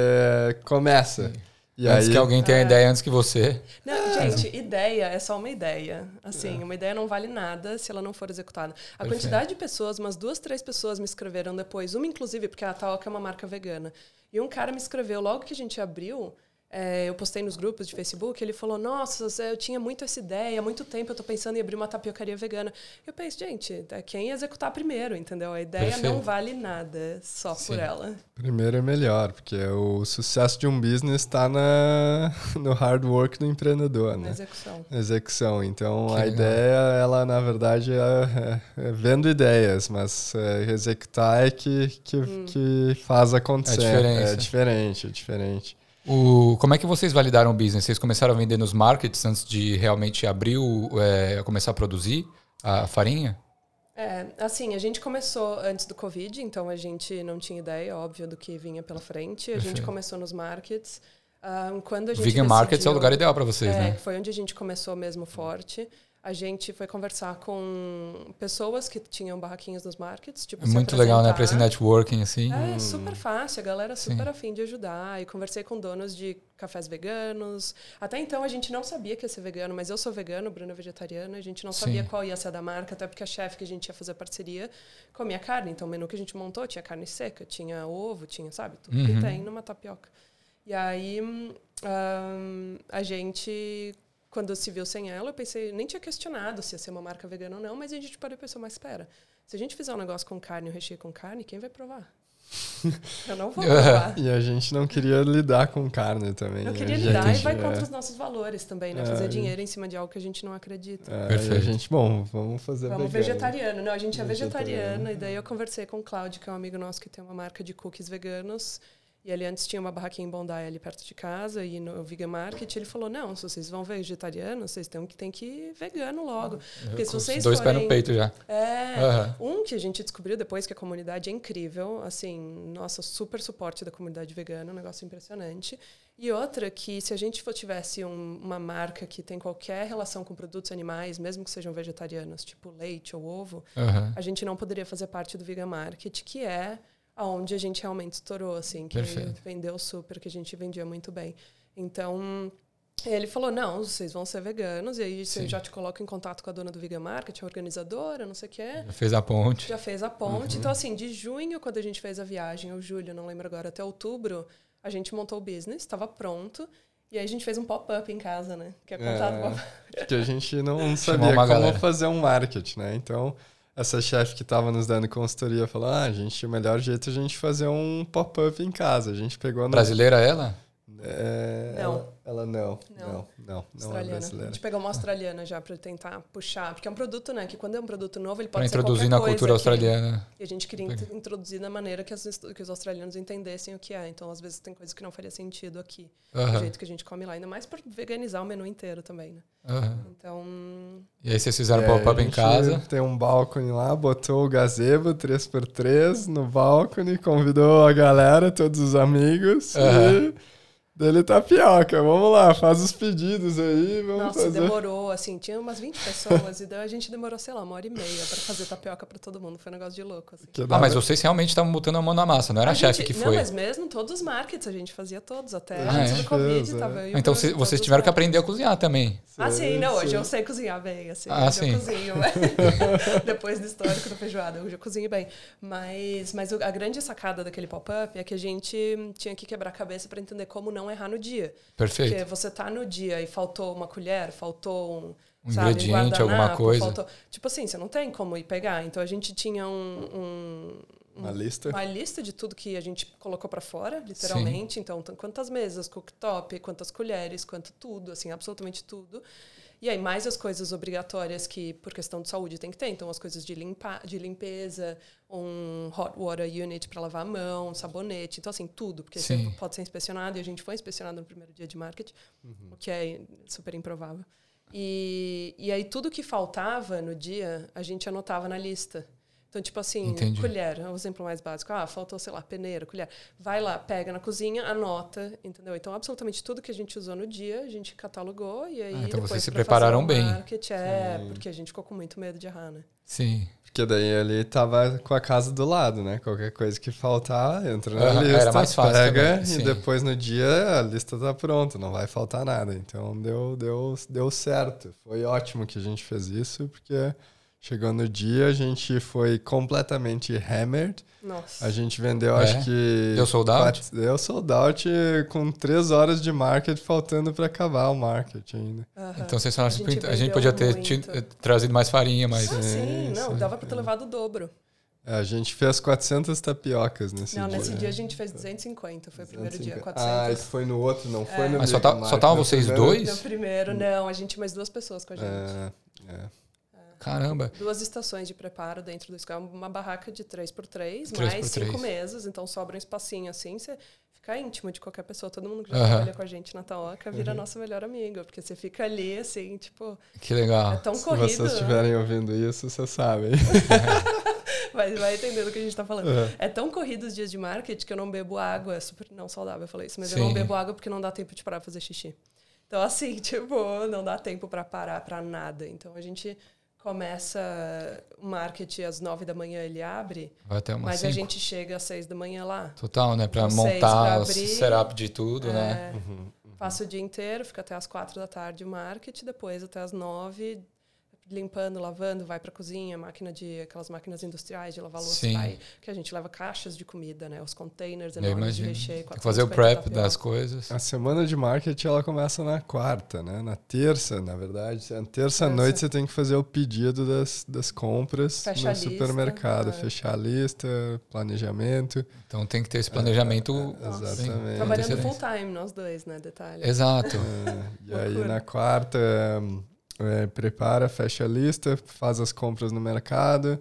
Speaker 1: começa. Sim.
Speaker 2: E antes aí... que alguém tenha é. ideia antes que você.
Speaker 3: Não, é. gente, ideia é só uma ideia. Assim, é. uma ideia não vale nada se ela não for executada. A Perfeito. quantidade de pessoas, umas duas, três pessoas me escreveram depois, uma inclusive, porque a Taoca é uma marca vegana. E um cara me escreveu logo que a gente abriu é, eu postei nos grupos de Facebook, ele falou, nossa, eu tinha muito essa ideia, há muito tempo eu estou pensando em abrir uma tapiocaria vegana. Eu penso, gente, é quem executar primeiro, entendeu? A ideia Perfeito. não vale nada só Sim. por ela.
Speaker 1: Primeiro é melhor, porque o sucesso de um business está no hard work do empreendedor,
Speaker 3: né? Na execução.
Speaker 1: Na execução. Então, que a legal. ideia, ela, na verdade, é, é, é vendo ideias, mas é, executar é que, que, hum. que faz acontecer. É, é diferente, é diferente.
Speaker 2: O, como é que vocês validaram o business? Vocês começaram a vender nos markets antes de realmente abrir, o, é, começar a produzir a farinha?
Speaker 3: É, assim, a gente começou antes do Covid, então a gente não tinha ideia, óbvio, do que vinha pela frente. A Perfeito. gente começou nos markets. Um, quando a gente
Speaker 2: Vegan decidiu, Markets é o lugar ideal para vocês,
Speaker 3: é,
Speaker 2: né?
Speaker 3: Foi onde a gente começou mesmo forte a gente foi conversar com pessoas que tinham barraquinhos nos markets. Tipo,
Speaker 2: é muito legal, né? Para esse networking, assim.
Speaker 3: É, hum. super fácil. A galera super Sim. afim de ajudar. E conversei com donos de cafés veganos. Até então, a gente não sabia que ia ser vegano, mas eu sou vegano, Bruno é vegetariana. A gente não Sim. sabia qual ia ser a da marca, até porque a chefe que a gente ia fazer parceria comia carne. Então, o menu que a gente montou tinha carne seca, tinha ovo, tinha, sabe? Tudo uhum. que tem numa tapioca. E aí, um, a gente quando se viu sem ela, eu pensei, nem tinha questionado se ia ser uma marca vegana ou não, mas a gente parou e pensou, mas espera, se a gente fizer um negócio com carne, um recheio com carne, quem vai provar? Eu não vou provar.
Speaker 1: e a gente não queria lidar com carne também.
Speaker 3: Não queria lidar gente, e vai é. contra os nossos valores também, né? É, Fazer dinheiro em cima de algo que a gente não acredita.
Speaker 1: É, Perfeito. a gente, bom, vamos fazer
Speaker 3: Vamos vegano. vegetariano. Não, a gente é vegetariano. E daí eu conversei com o Cláudio, que é um amigo nosso que tem uma marca de cookies veganos. E ali antes tinha uma barraquinha em Bondi ali perto de casa e no Vegan Market ele falou: "Não, se vocês vão vegetariano, vocês têm que tem que ir vegano logo".
Speaker 2: Porque se vocês dois forem, pés no peito já.
Speaker 3: É, uhum. um que a gente descobriu depois que a comunidade é incrível, assim, nossa, super suporte da comunidade vegana, um negócio impressionante. E outra que se a gente for, tivesse um, uma marca que tem qualquer relação com produtos animais, mesmo que sejam vegetarianos, tipo leite ou ovo,
Speaker 2: uhum.
Speaker 3: a gente não poderia fazer parte do Vegan Market, que é aonde a gente realmente estourou, assim, que
Speaker 2: Perfeito.
Speaker 3: vendeu super, que a gente vendia muito bem. Então, ele falou, não, vocês vão ser veganos, e aí você já te coloca em contato com a dona do Vegan Market, a organizadora, não sei o quê.
Speaker 2: Já fez a ponte.
Speaker 3: Já fez a ponte. Uhum. Então, assim, de junho, quando a gente fez a viagem, ou julho, não lembro agora, até outubro, a gente montou o business, estava pronto. E aí a gente fez um pop-up em casa, né? Que é contado
Speaker 1: é, Porque a gente não sabia como galera. fazer um marketing, né? Então essa chefe que estava nos dando consultoria falou: ah, gente, o melhor jeito é a gente fazer um pop-up em casa. A gente pegou. No...
Speaker 2: Brasileira ela?
Speaker 1: É,
Speaker 3: não.
Speaker 1: Ela, Ela não, não, não, não, é brasileira.
Speaker 3: A gente pegou uma australiana já para tentar puxar, porque é um produto, né, que quando é um produto novo, ele
Speaker 2: pode
Speaker 3: pra
Speaker 2: ser introduzir na cultura australiana.
Speaker 3: E a gente queria introduzir da maneira que, as, que os australianos entendessem o que é. Então, às vezes tem coisas que não faria sentido aqui, do jeito que a gente come lá, ainda mais por veganizar o menu inteiro também, né? Então.
Speaker 2: E aí vocês fizeram é, pop-up em casa?
Speaker 1: Tem um balcone lá, botou o gazebo 3x3 no balcone, convidou a galera, todos os amigos. E dele tapioca. Vamos lá, faz os pedidos aí. Vamos
Speaker 3: Nossa,
Speaker 1: fazer.
Speaker 3: demorou, assim, tinha umas 20 pessoas e daí a gente demorou, sei lá, uma hora e meia para fazer tapioca para todo mundo. Foi um negócio de louco. Assim.
Speaker 2: Ah, mas vocês realmente estavam botando a mão na massa, não era a, a chefe que foi? Não,
Speaker 3: mas mesmo todos os markets a gente fazia todos, até ah, antes é? do Covid. Tava
Speaker 2: é. Então vocês, vocês tiveram que aprender a cozinhar também.
Speaker 3: ah, sim, não, hoje sim. eu sei cozinhar bem, assim.
Speaker 2: Ah,
Speaker 3: hoje
Speaker 2: sim.
Speaker 3: eu cozinho, depois do histórico da feijoada, hoje eu cozinho bem. Mas, mas a grande sacada daquele pop-up é que a gente tinha que quebrar a cabeça para entender como não errar no dia.
Speaker 2: Perfeito.
Speaker 3: Porque você tá no dia e faltou uma colher, faltou um,
Speaker 2: um sabe, ingrediente, um alguma coisa. Faltou,
Speaker 3: tipo assim, você não tem como ir pegar. Então a gente tinha um, um
Speaker 1: uma lista.
Speaker 3: Uma lista de tudo que a gente colocou para fora, literalmente. Sim. Então, quantas mesas, cooktop, quantas colheres, quanto tudo, assim, absolutamente tudo. E aí, mais as coisas obrigatórias que, por questão de saúde, tem que ter. Então, as coisas de, limpa, de limpeza, um hot water unit para lavar a mão, um sabonete. Então, assim, tudo. Porque Sim. você pode ser inspecionado. E a gente foi inspecionado no primeiro dia de marketing, uhum. o que é super improvável. E, e aí, tudo que faltava no dia, a gente anotava na lista. Então, tipo assim, Entendi. colher, é um exemplo mais básico. Ah, faltou, sei lá, peneira, colher. Vai lá, pega na cozinha, anota, entendeu? Então, absolutamente tudo que a gente usou no dia, a gente catalogou e aí. Ah,
Speaker 2: então vocês se prepararam bem.
Speaker 3: Market, é, Sim. porque a gente ficou com muito medo de errar, né?
Speaker 2: Sim.
Speaker 1: Porque daí ele tava com a casa do lado, né? Qualquer coisa que faltar, entra na lista, Era mais fácil pega e depois no dia a lista tá pronta, não vai faltar nada. Então deu, deu, deu certo. Foi ótimo que a gente fez isso, porque Chegou no dia, a gente foi completamente hammered.
Speaker 3: Nossa.
Speaker 1: A gente vendeu, é. acho que.
Speaker 2: Deu sold out?
Speaker 1: Deu sold out com três horas de market faltando para acabar o market ainda.
Speaker 2: Então vocês falaram assim, a gente, a gente podia ter trazido mais farinha, mas.
Speaker 3: Ah, sim, não, dava para ter levado o dobro.
Speaker 1: É, a gente fez 400 tapiocas nesse
Speaker 3: não,
Speaker 1: dia.
Speaker 3: Não, nesse dia a gente fez 250, foi o primeiro 250. dia, 400.
Speaker 1: Ah, isso foi no outro, não foi é. no
Speaker 2: Mas só, tá, estavam vocês
Speaker 3: primeiro.
Speaker 2: dois?
Speaker 3: No primeiro, não, a gente mais duas pessoas com a gente. É, é.
Speaker 2: Caramba.
Speaker 3: Duas estações de preparo dentro do escola, uma barraca de 3x3, mais por cinco mesas, então sobra um espacinho assim, você fica íntimo de qualquer pessoa, todo mundo que já uhum. trabalha com a gente na Taoca vira uhum. nosso melhor amigo, porque você fica ali assim, tipo.
Speaker 2: Que legal.
Speaker 3: É tão corrido.
Speaker 1: Se vocês estiverem ouvindo isso, vocês sabem.
Speaker 3: vai, vai entendendo o que a gente está falando. Uhum. É tão corrido os dias de marketing que eu não bebo água, é super não saudável, eu falei isso, mas Sim. eu não bebo água porque não dá tempo de parar pra fazer xixi. Então, assim, tipo, não dá tempo para parar para nada. Então, a gente começa o marketing às nove da manhã, ele abre.
Speaker 2: Vai até umas
Speaker 3: Mas
Speaker 2: cinco.
Speaker 3: a gente chega às seis da manhã lá.
Speaker 2: Total, né? Para montar o setup de tudo,
Speaker 3: é,
Speaker 2: né?
Speaker 3: Uhum, uhum. Passa o dia inteiro, fica até às quatro da tarde o marketing, depois até às nove limpando, lavando, vai para a cozinha, máquina de aquelas máquinas industriais de lavar louça, vai, que a gente leva caixas de comida, né, os containers enormes de recheio,
Speaker 2: Tem que fazer o prep das coisas.
Speaker 1: A semana de marketing ela começa na quarta, né? Na terça, na verdade, na terça noite você tem que fazer o pedido das, das compras Fecha no supermercado, lista, fechar a lista, planejamento.
Speaker 2: Então tem que ter esse planejamento.
Speaker 1: É, exatamente.
Speaker 3: Trabalhando full time nós dois, né, detalhe.
Speaker 2: Exato.
Speaker 1: É, e aí na quarta é, prepara, fecha a lista, faz as compras no mercado.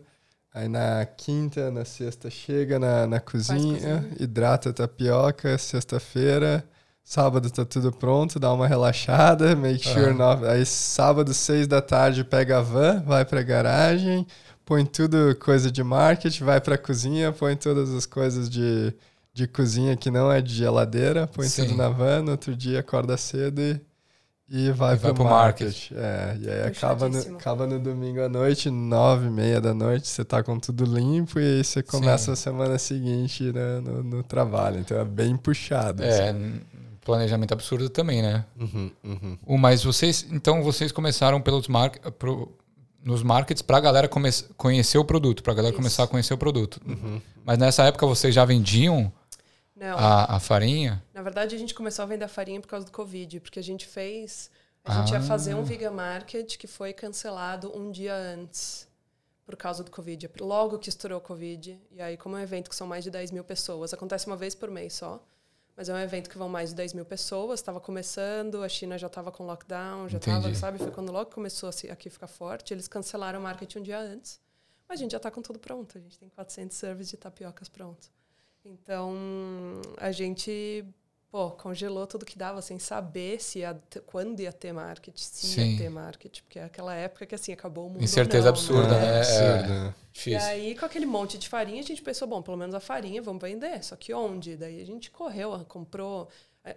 Speaker 1: Aí na quinta, na sexta, chega na, na cozinha, cozinha, hidrata a tapioca, sexta-feira. Sábado tá tudo pronto, dá uma relaxada, make sure. Uhum. Aí sábado, seis da tarde, pega a van, vai pra garagem, põe tudo coisa de marketing, vai pra cozinha, põe todas as coisas de, de cozinha que não é de geladeira, põe Sim. tudo na van, no outro dia acorda cedo e e vai, para o market. market. É, e aí acaba no, acaba no domingo à noite, nove e meia da noite, você tá com tudo limpo e aí você começa Sim. a semana seguinte né, no, no, trabalho. Então é bem puxado.
Speaker 2: É, assim. planejamento absurdo também, né?
Speaker 1: Uhum, uhum.
Speaker 2: Mas vocês, então vocês começaram pelos mar, pro, nos markets para a galera come, conhecer o produto, para a galera Isso. começar a conhecer o produto.
Speaker 1: Uhum.
Speaker 2: Mas nessa época vocês já vendiam
Speaker 3: não.
Speaker 2: A, a farinha?
Speaker 3: Na verdade, a gente começou a vender a farinha por causa do Covid, porque a gente fez. A gente ah. ia fazer um Viga Market que foi cancelado um dia antes por causa do Covid. Logo que estourou o Covid. E aí, como é um evento que são mais de 10 mil pessoas, acontece uma vez por mês só. mas é um evento que vão mais de 10 mil pessoas, estava começando, a China já estava com lockdown, já estava, sabe? Foi quando logo começou a aqui ficar forte, eles cancelaram o marketing um dia antes. Mas a gente já está com tudo pronto, a gente tem 400 servers de tapiocas prontos. Então, a gente pô, congelou tudo que dava sem saber se ia ter, quando ia ter marketing, se Sim. ia ter marketing, porque é aquela época que assim acabou o mundo.
Speaker 2: Incerteza não, absurda, né? né? É, absurda.
Speaker 3: É, e aí, com aquele monte de farinha, a gente pensou, bom, pelo menos a farinha vamos vender. Só que onde? Daí a gente correu, comprou.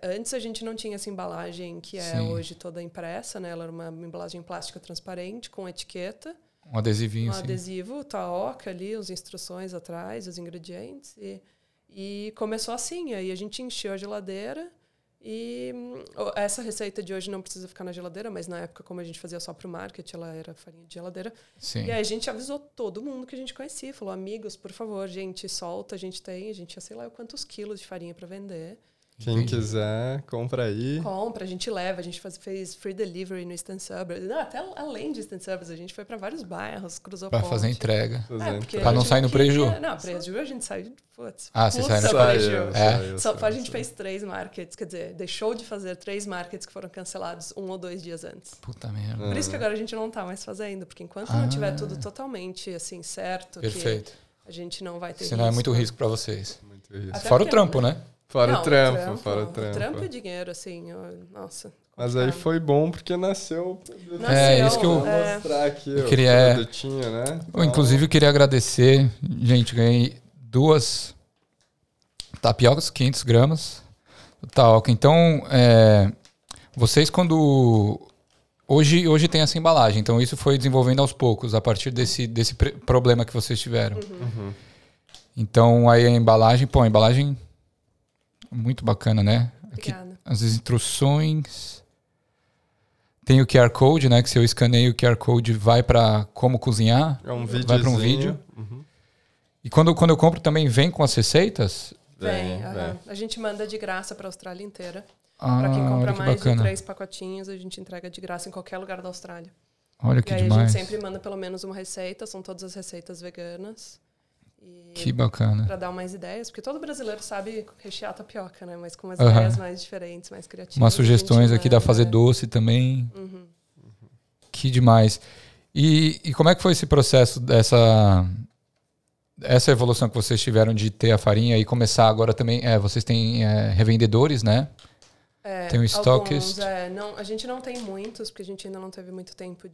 Speaker 3: Antes a gente não tinha essa embalagem que é Sim. hoje toda impressa, né? Ela era uma embalagem plástica transparente com etiqueta.
Speaker 2: Um adesivinho,
Speaker 3: Um adesivo, taoca ali, as instruções atrás, os ingredientes. E e começou assim, aí a gente encheu a geladeira e hum, essa receita de hoje não precisa ficar na geladeira, mas na época, como a gente fazia só para o market, ela era farinha de geladeira. Sim. E aí a gente avisou todo mundo que a gente conhecia, falou, amigos, por favor, gente, solta, a gente tem, a gente tinha sei lá quantos quilos de farinha para vender.
Speaker 1: Quem Entendi. quiser, compra aí.
Speaker 3: Compra, a gente leva, a gente faz, fez free delivery no Eastern Suburbs. Não, até além de Eastern Suburbs, a gente foi para vários bairros, cruzou
Speaker 2: Para fazer entrega. É, para não sair no prejuízo.
Speaker 3: Não, prejuízo a gente sai, putz,
Speaker 2: Ah, você sai no prejuízo.
Speaker 3: É. Só a gente fez três markets, quer dizer, deixou de fazer três markets que foram cancelados um ou dois dias antes.
Speaker 2: Puta merda.
Speaker 3: Por isso que agora a gente não tá mais fazendo, porque enquanto ah. não tiver tudo totalmente assim certo,
Speaker 2: Perfeito.
Speaker 3: a gente não vai ter
Speaker 2: Senão risco. é muito risco para vocês. Muito risco. Fora o trampo, né?
Speaker 1: Fora não, o trampo, trampo, fora o trampo. O
Speaker 3: trampo e dinheiro, assim, nossa.
Speaker 1: Mas aí foi bom porque nasceu.
Speaker 2: nasceu é, isso que eu,
Speaker 1: é. mostrar aqui
Speaker 2: eu queria,
Speaker 1: o produtinho, né?
Speaker 2: Eu, inclusive, eu queria agradecer. Gente, ganhei duas tapiocas, 500 gramas Taoca. Então, é, vocês quando... Hoje, hoje tem essa embalagem, então isso foi desenvolvendo aos poucos, a partir desse, desse problema que vocês tiveram. Uhum. Uhum. Então, aí a embalagem, pô, a embalagem muito bacana, né? Aqui, as instruções. Tem o QR Code, né? Que se eu escaneio o QR Code vai para como cozinhar.
Speaker 1: É um
Speaker 2: vídeo. Vai para um vídeo. Uhum. E quando, quando eu compro também vem com as receitas?
Speaker 3: Vem. vem. A gente manda de graça para a Austrália inteira. Ah, para quem compra que mais bacana. de três pacotinhos, a gente entrega de graça em qualquer lugar da Austrália.
Speaker 2: Olha que
Speaker 3: e
Speaker 2: aí demais.
Speaker 3: a gente sempre manda pelo menos uma receita, são todas as receitas veganas.
Speaker 2: E que bacana.
Speaker 3: Para dar mais ideias, porque todo brasileiro sabe rechear tapioca, né? Mas com umas uhum. ideias mais diferentes, mais criativas.
Speaker 2: Umas sugestões aqui da fazer doce também. Uhum. Que demais. E, e como é que foi esse processo dessa essa evolução que vocês tiveram de ter a farinha e começar agora também? É, vocês têm é, revendedores, né?
Speaker 3: É, tem um estoques. É, não, a gente não tem muitos, porque a gente ainda não teve muito tempo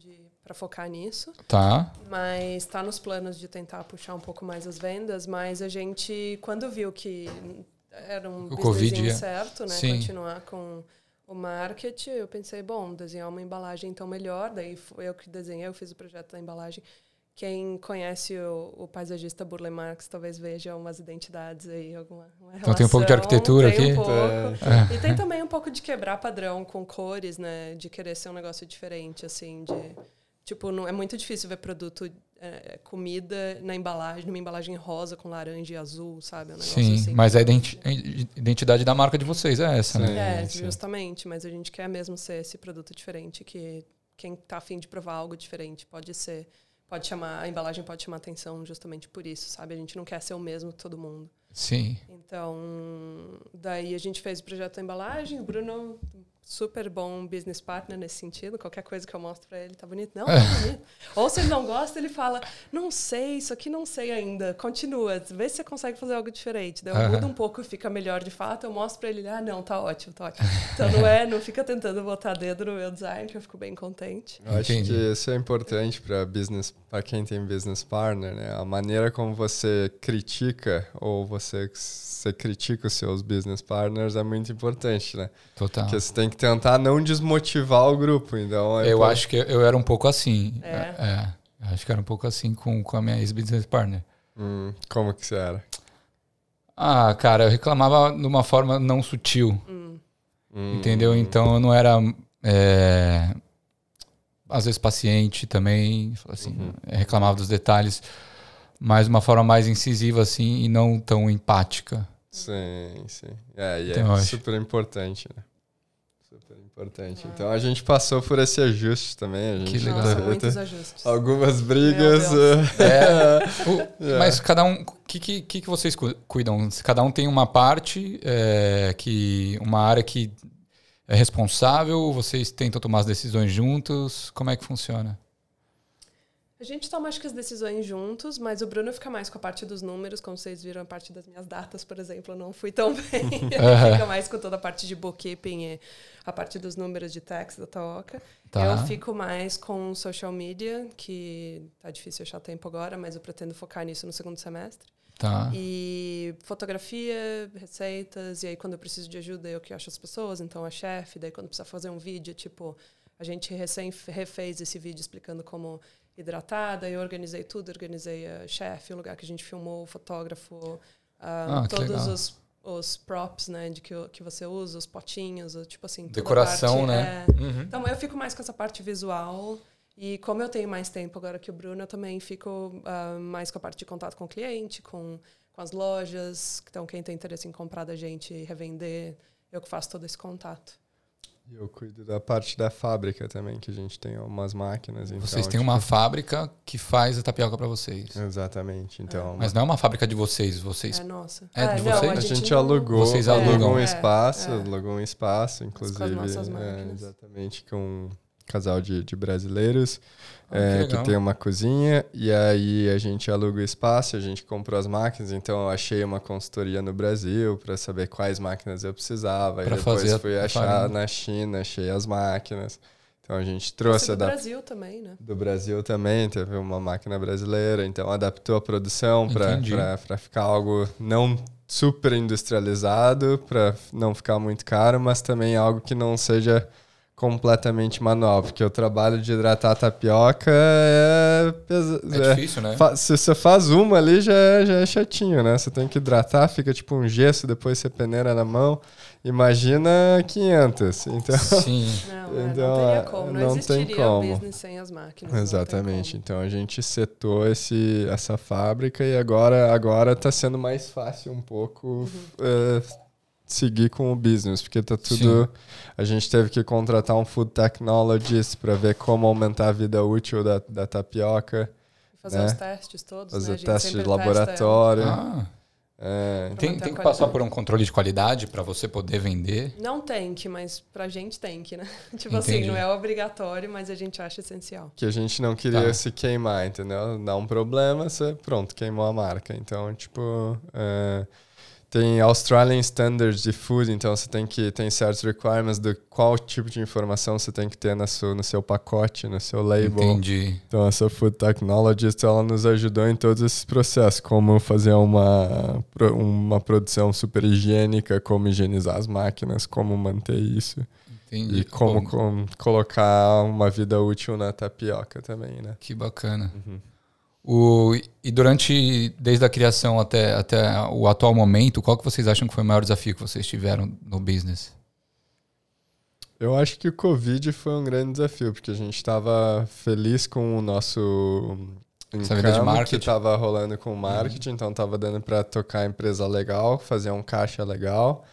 Speaker 3: para focar nisso.
Speaker 2: Tá.
Speaker 3: Mas está nos planos de tentar puxar um pouco mais as vendas. Mas a gente, quando viu que era um o COVID, certo, né? Sim. Continuar com o marketing, eu pensei, bom, desenhar uma embalagem então melhor. Daí foi eu que desenhei, eu fiz o projeto da embalagem. Quem conhece o, o, paisagista Burle Marx talvez veja umas identidades aí, alguma uma relação.
Speaker 2: Então tem um pouco de arquitetura
Speaker 3: tem
Speaker 2: aqui?
Speaker 3: Um pouco. É. E tem também um pouco de quebrar padrão com cores, né? De querer ser um negócio diferente, assim, de... Tipo, não, é muito difícil ver produto, é, comida na embalagem, numa embalagem rosa com laranja e azul, sabe? Um
Speaker 2: Sim,
Speaker 3: assim,
Speaker 2: mas a identidade da marca de vocês é essa,
Speaker 3: né? É, justamente. Mas a gente quer mesmo ser esse produto diferente, que quem tá afim de provar algo diferente pode ser pode chamar, a embalagem pode chamar atenção justamente por isso, sabe? A gente não quer ser o mesmo que todo mundo.
Speaker 2: Sim.
Speaker 3: Então, daí a gente fez o projeto da embalagem, o Bruno super bom business partner nesse sentido. Qualquer coisa que eu mostro para ele tá bonito. Não, tá bonito. Ou se ele não gosta, ele fala: Não sei, isso aqui não sei ainda. Continua, vê se você consegue fazer algo diferente. Daí eu mudo um pouco e fica melhor de fato. Eu mostro para ele: Ah, não, tá ótimo, tá ótimo. Então não é, não fica tentando botar dedo no meu design, que eu fico bem contente.
Speaker 1: Eu acho Entendi. que isso é importante para business, para quem tem business partner, né? A maneira como você critica ou você você critica os seus business partners é muito importante, né?
Speaker 2: Total.
Speaker 1: Porque você tem que tentar não desmotivar o grupo. Então,
Speaker 2: é eu acho que eu era um pouco assim. É. é. acho que era um pouco assim com, com a minha ex-business partner.
Speaker 1: Hum, como que você era?
Speaker 2: Ah, cara, eu reclamava de uma forma não sutil. Hum. Entendeu? Então eu não era. É, às vezes paciente também, assim, uhum. reclamava dos detalhes mas uma forma mais incisiva assim e não tão empática.
Speaker 1: Sim, sim. É, e então, é super importante, né? Importante. Ah. Então a gente passou por esse ajuste também. A gente
Speaker 2: que legal.
Speaker 3: Nossa, muitos ajustes.
Speaker 1: Algumas brigas.
Speaker 2: É, o, mas cada um. O que, que, que vocês cuidam? Cada um tem uma parte, é, que uma área que é responsável? Vocês tentam tomar as decisões juntos? Como é que funciona?
Speaker 3: A gente toma, acho que, as decisões juntos, mas o Bruno fica mais com a parte dos números, como vocês viram a parte das minhas datas, por exemplo, eu não fui tão bem. Ele fica mais com toda a parte de bookkeeping e a parte dos números de tax da Taoca. Tá. Eu fico mais com social media, que tá difícil achar tempo agora, mas eu pretendo focar nisso no segundo semestre.
Speaker 2: Tá.
Speaker 3: E fotografia, receitas, e aí quando eu preciso de ajuda, eu que acho as pessoas, então a chefe, daí quando precisa fazer um vídeo, tipo, a gente recém refez esse vídeo explicando como hidratada. Eu organizei tudo, organizei a chefe, o lugar que a gente filmou, o fotógrafo, uh, ah, todos os, os props, né, de que, que você usa, os potinhos, tipo assim,
Speaker 2: decoração, né?
Speaker 3: É. Uhum. Então eu fico mais com essa parte visual. E como eu tenho mais tempo agora que o Bruno, eu também fico uh, mais com a parte de contato com o cliente, com, com as lojas. Então, quem tem interesse em comprar da gente e revender, eu que faço todo esse contato.
Speaker 1: Eu cuido da parte da fábrica também, que a gente tem umas máquinas.
Speaker 2: Então, vocês têm tipo... uma fábrica que faz a tapioca para vocês.
Speaker 1: Exatamente. Então,
Speaker 2: é. Mas não é uma fábrica de vocês, vocês.
Speaker 3: É nossa.
Speaker 2: É de não, vocês?
Speaker 1: A gente, a gente alugou. Vocês alugam um é, espaço, é. alugou um espaço, inclusive. Com as nossas é, máquinas. exatamente com casal de, de brasileiros ah, é, que, que, tem uma cozinha e aí a gente aluga o espaço, a gente comprou as máquinas, então eu achei uma consultoria no Brasil para saber quais máquinas eu precisava. Pra e depois fui achar na China, achei as máquinas. Então a gente trouxe
Speaker 3: do Brasil também, né?
Speaker 1: Do Brasil também, teve uma máquina brasileira, então adaptou a produção para ficar algo não super industrializado, para não ficar muito caro, mas também algo que não seja completamente manual, porque o trabalho de hidratar a tapioca é,
Speaker 2: é, é difícil, né?
Speaker 1: Se você faz uma ali, já é, já é chatinho, né? Você tem que hidratar, fica tipo um gesso, depois você peneira na mão. Imagina 500. Então,
Speaker 3: Sim. Não, então, não teria como. Não, não tem como. business sem as máquinas.
Speaker 1: Exatamente. Então a gente setou esse, essa fábrica e agora agora está sendo mais fácil um pouco uhum. uh, seguir com o business, porque tá tudo. Sim. A gente teve que contratar um food technologist para ver como aumentar a vida útil da, da tapioca.
Speaker 3: Fazer né? os testes todos.
Speaker 1: Fazer
Speaker 3: né?
Speaker 1: testes de laboratório. Ah. É.
Speaker 2: Tem, tem que passar por um controle de qualidade para você poder vender?
Speaker 3: Não tem que, mas pra gente tem que, né? tipo assim, Entendi. assim, não é obrigatório, mas a gente acha essencial.
Speaker 1: Que a gente não queria tá. se queimar, entendeu? Dá um problema, você, pronto, queimou a marca. Então, tipo. É, tem Australian Standards de Food, então você tem que tem certos requirements do qual tipo de informação você tem que ter no seu, no seu pacote, no seu label.
Speaker 2: Entendi.
Speaker 1: Então essa Food Technologist ela nos ajudou em todos esses processos, como fazer uma uma produção super higiênica, como higienizar as máquinas, como manter isso. Entendi. E como, como colocar uma vida útil na tapioca também, né?
Speaker 2: Que bacana. Uhum. O, e durante, desde a criação até, até o atual momento, qual que vocês acham que foi o maior desafio que vocês tiveram no business?
Speaker 1: Eu acho que o Covid foi um grande desafio, porque a gente estava feliz com o nosso income que estava rolando com o marketing, uhum. então estava dando para tocar a empresa legal, fazer um caixa legal,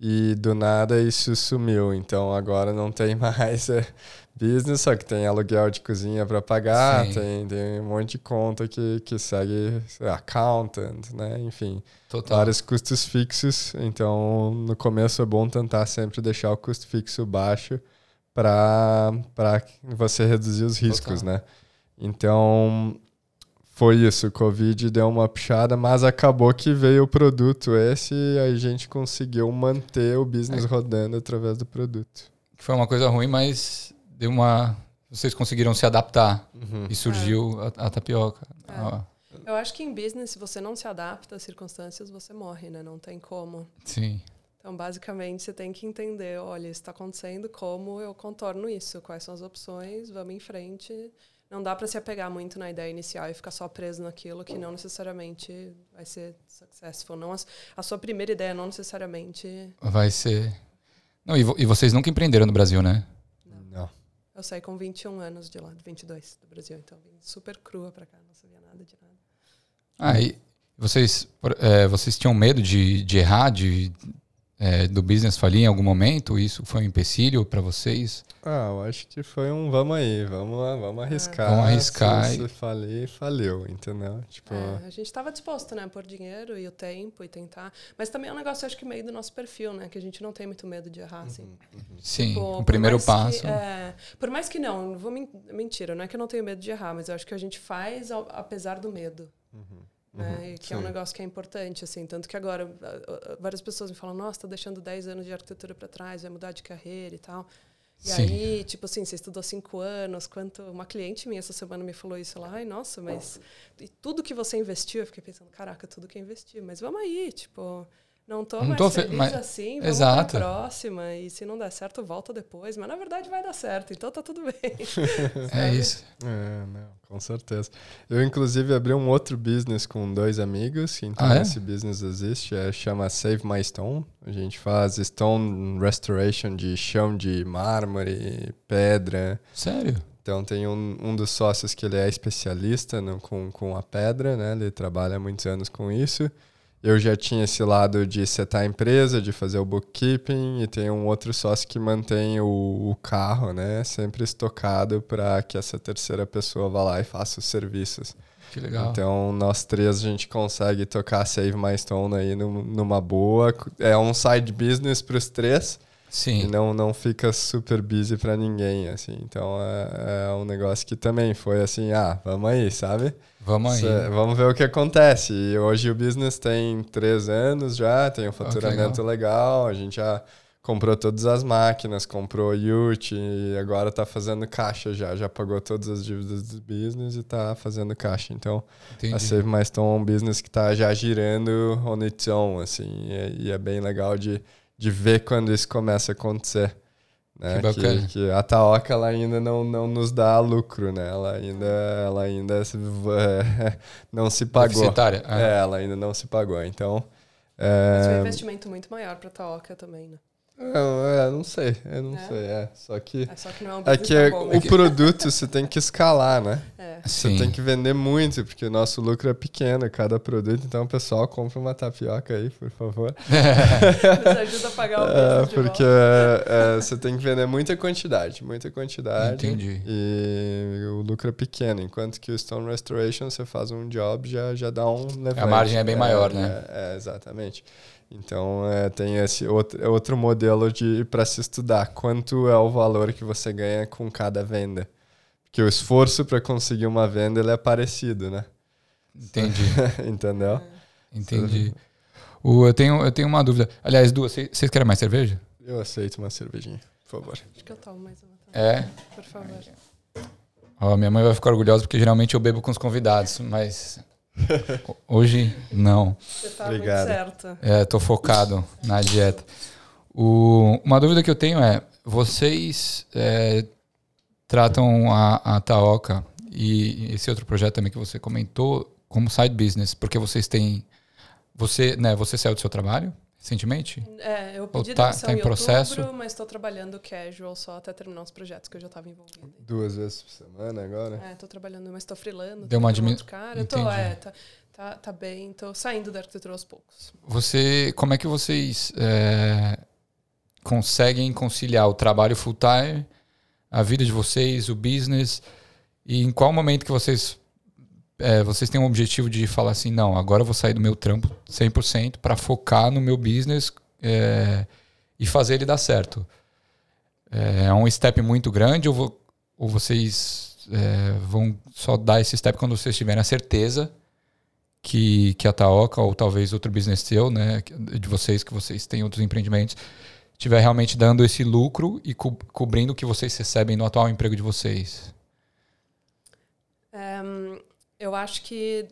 Speaker 1: e do nada isso sumiu. Então agora não tem mais é, business, só que tem aluguel de cozinha para pagar, tem, tem um monte de conta que, que segue accountant, né? Enfim, Total. vários custos fixos. Então, no começo é bom tentar sempre deixar o custo fixo baixo para você reduzir os riscos, Total. né? Então, foi isso. O Covid deu uma puxada, mas acabou que veio o produto esse e a gente conseguiu manter o business é. rodando através do produto.
Speaker 2: Foi uma coisa ruim, mas deu uma. Vocês conseguiram se adaptar uhum. e surgiu é. a, a, tapioca. É. Ah.
Speaker 3: Eu acho que em business, se você não se adapta às circunstâncias, você morre, né? Não tem como.
Speaker 2: Sim.
Speaker 3: Então, basicamente, você tem que entender: olha, isso está acontecendo, como eu contorno isso? Quais são as opções? Vamos em frente. Não dá para se apegar muito na ideia inicial e ficar só preso naquilo que não necessariamente vai ser successful. Não a, sua primeira ideia não necessariamente
Speaker 2: vai ser. Não, e, vo, e vocês nunca empreenderam no Brasil, né?
Speaker 3: Eu saí com 21 anos de lá, 22 do Brasil, então vim super crua para cá, não sabia nada de nada.
Speaker 2: Ah, e vocês, é, vocês tinham medo de, de errar, de é, do business falir em algum momento? Isso foi um empecilho para vocês?
Speaker 1: Ah, eu acho que foi um vamos aí, vamos lá, vamos arriscar.
Speaker 2: Vamos arriscar.
Speaker 1: Se, se falir, faliu, entendeu? Tipo...
Speaker 3: É, a gente estava disposto, né, por dinheiro e o tempo e tentar. Mas também é um negócio, acho que meio do nosso perfil, né, que a gente não tem muito medo de errar, assim. Uhum,
Speaker 2: uhum. Sim, tipo, o primeiro passo.
Speaker 3: Que, é, por mais que não, não vou mentira, não é que eu não tenho medo de errar, mas eu acho que a gente faz ao, apesar do medo. Uhum. Né? Uhum, que sim. é um negócio que é importante, assim. Tanto que agora várias pessoas me falam, nossa, tá deixando 10 anos de arquitetura para trás, vai mudar de carreira e tal. E sim. aí, tipo assim, você estudou cinco anos, quanto... Uma cliente minha essa semana me falou isso lá, ai, nossa, mas... E tudo que você investiu, eu fiquei pensando, caraca, tudo que eu investi, mas vamos aí, tipo... Não tô não mais tô feliz mas... assim, vamos Exato. pra próxima. E se não der certo, volta depois. Mas na verdade vai dar certo, então tá tudo bem.
Speaker 2: é isso.
Speaker 1: É, não, com certeza. Eu, inclusive, abri um outro business com dois amigos. Então, ah, é? esse business existe. É, chama Save My Stone. A gente faz stone restoration de chão de mármore, pedra.
Speaker 2: Sério?
Speaker 1: Então tem um, um dos sócios que ele é especialista no, com, com a pedra, né? Ele trabalha há muitos anos com isso eu já tinha esse lado de setar a empresa, de fazer o bookkeeping, e tem um outro sócio que mantém o, o carro, né? Sempre estocado para que essa terceira pessoa vá lá e faça os serviços.
Speaker 2: Que legal.
Speaker 1: Então, nós três a gente consegue tocar Save My Stone aí numa boa. É um side business para os três.
Speaker 2: Sim.
Speaker 1: E não, não fica super busy para ninguém, assim. Então, é, é um negócio que também foi assim, ah, vamos aí, sabe?
Speaker 2: Vamos aí. Cê,
Speaker 1: vamos ver o que acontece. E hoje o business tem três anos já, tem um faturamento oh, legal. legal. A gente já comprou todas as máquinas, comprou Yurt e agora está fazendo caixa já. Já pagou todas as dívidas do business e está fazendo caixa. Então, Entendi. a Save My Stone é um business que está já girando on its own, assim. E, e é bem legal de, de ver quando isso começa a acontecer. Né? Que, que, que, a Taoca ela ainda não, não nos dá lucro, né? Ela ainda, ela ainda é, não se pagou. É. é, ela ainda não se pagou. Então.
Speaker 3: É... Mas foi um investimento muito maior para a Taoca também, né?
Speaker 1: Não, é, não sei, eu não é? sei, é. Só que.
Speaker 3: É, só que não é um
Speaker 1: é que
Speaker 3: bom,
Speaker 1: o produto você tem que escalar, né? É. Você Sim. tem que vender muito, porque o nosso lucro é pequeno, cada produto. Então, o pessoal compra uma tapioca aí, por favor.
Speaker 3: Nos ajuda a pagar o
Speaker 1: é, Porque é, você tem que vender muita quantidade, muita quantidade.
Speaker 2: Entendi.
Speaker 1: E o lucro é pequeno. Enquanto que o Stone Restoration, você faz um job, já, já dá um levante.
Speaker 2: A margem é bem maior, né?
Speaker 1: É, exatamente. Então é, tem esse outro, é outro modelo de para se estudar quanto é o valor que você ganha com cada venda. Porque o esforço para conseguir uma venda ele é parecido, né?
Speaker 2: Entendi.
Speaker 1: Entendeu?
Speaker 2: Entendi. O, eu, tenho, eu tenho uma dúvida. Aliás, duas, vocês querem mais cerveja?
Speaker 1: Eu aceito uma cervejinha, por favor.
Speaker 3: Acho que eu tomo mais uma.
Speaker 2: Também.
Speaker 3: É? Por favor.
Speaker 2: Ó, minha mãe vai ficar orgulhosa porque geralmente eu bebo com os convidados, mas Hoje, não.
Speaker 3: Você tá Obrigado. muito certo.
Speaker 2: É, tô focado na dieta. O, uma dúvida que eu tenho é, vocês é, tratam a, a Taoca e esse outro projeto também que você comentou como side business, porque vocês têm... Você, né, você saiu do seu trabalho? Recentemente?
Speaker 3: É, eu pedi tá, tá em, em processo? Outubro, mas estou trabalhando casual só até terminar os projetos que eu já estava envolvido.
Speaker 1: Duas vezes por semana agora?
Speaker 3: É, estou trabalhando, mas estou freelando.
Speaker 2: Deu uma diminuição?
Speaker 3: cara. Eu tô, é, tá, tá, tá bem, estou saindo da arquitetura aos poucos.
Speaker 2: Você, como é que vocês é, conseguem conciliar o trabalho full-time, a vida de vocês, o business, e em qual momento que vocês é, vocês têm um objetivo de falar assim, não, agora eu vou sair do meu trampo 100% para focar no meu business é, e fazer ele dar certo. É, é um step muito grande ou, ou vocês é, vão só dar esse step quando vocês tiverem a certeza que, que a Taoca ou talvez outro business seu, né, de vocês, que vocês têm outros empreendimentos, estiver realmente dando esse lucro e co cobrindo o que vocês recebem no atual emprego de vocês?
Speaker 3: Eu acho que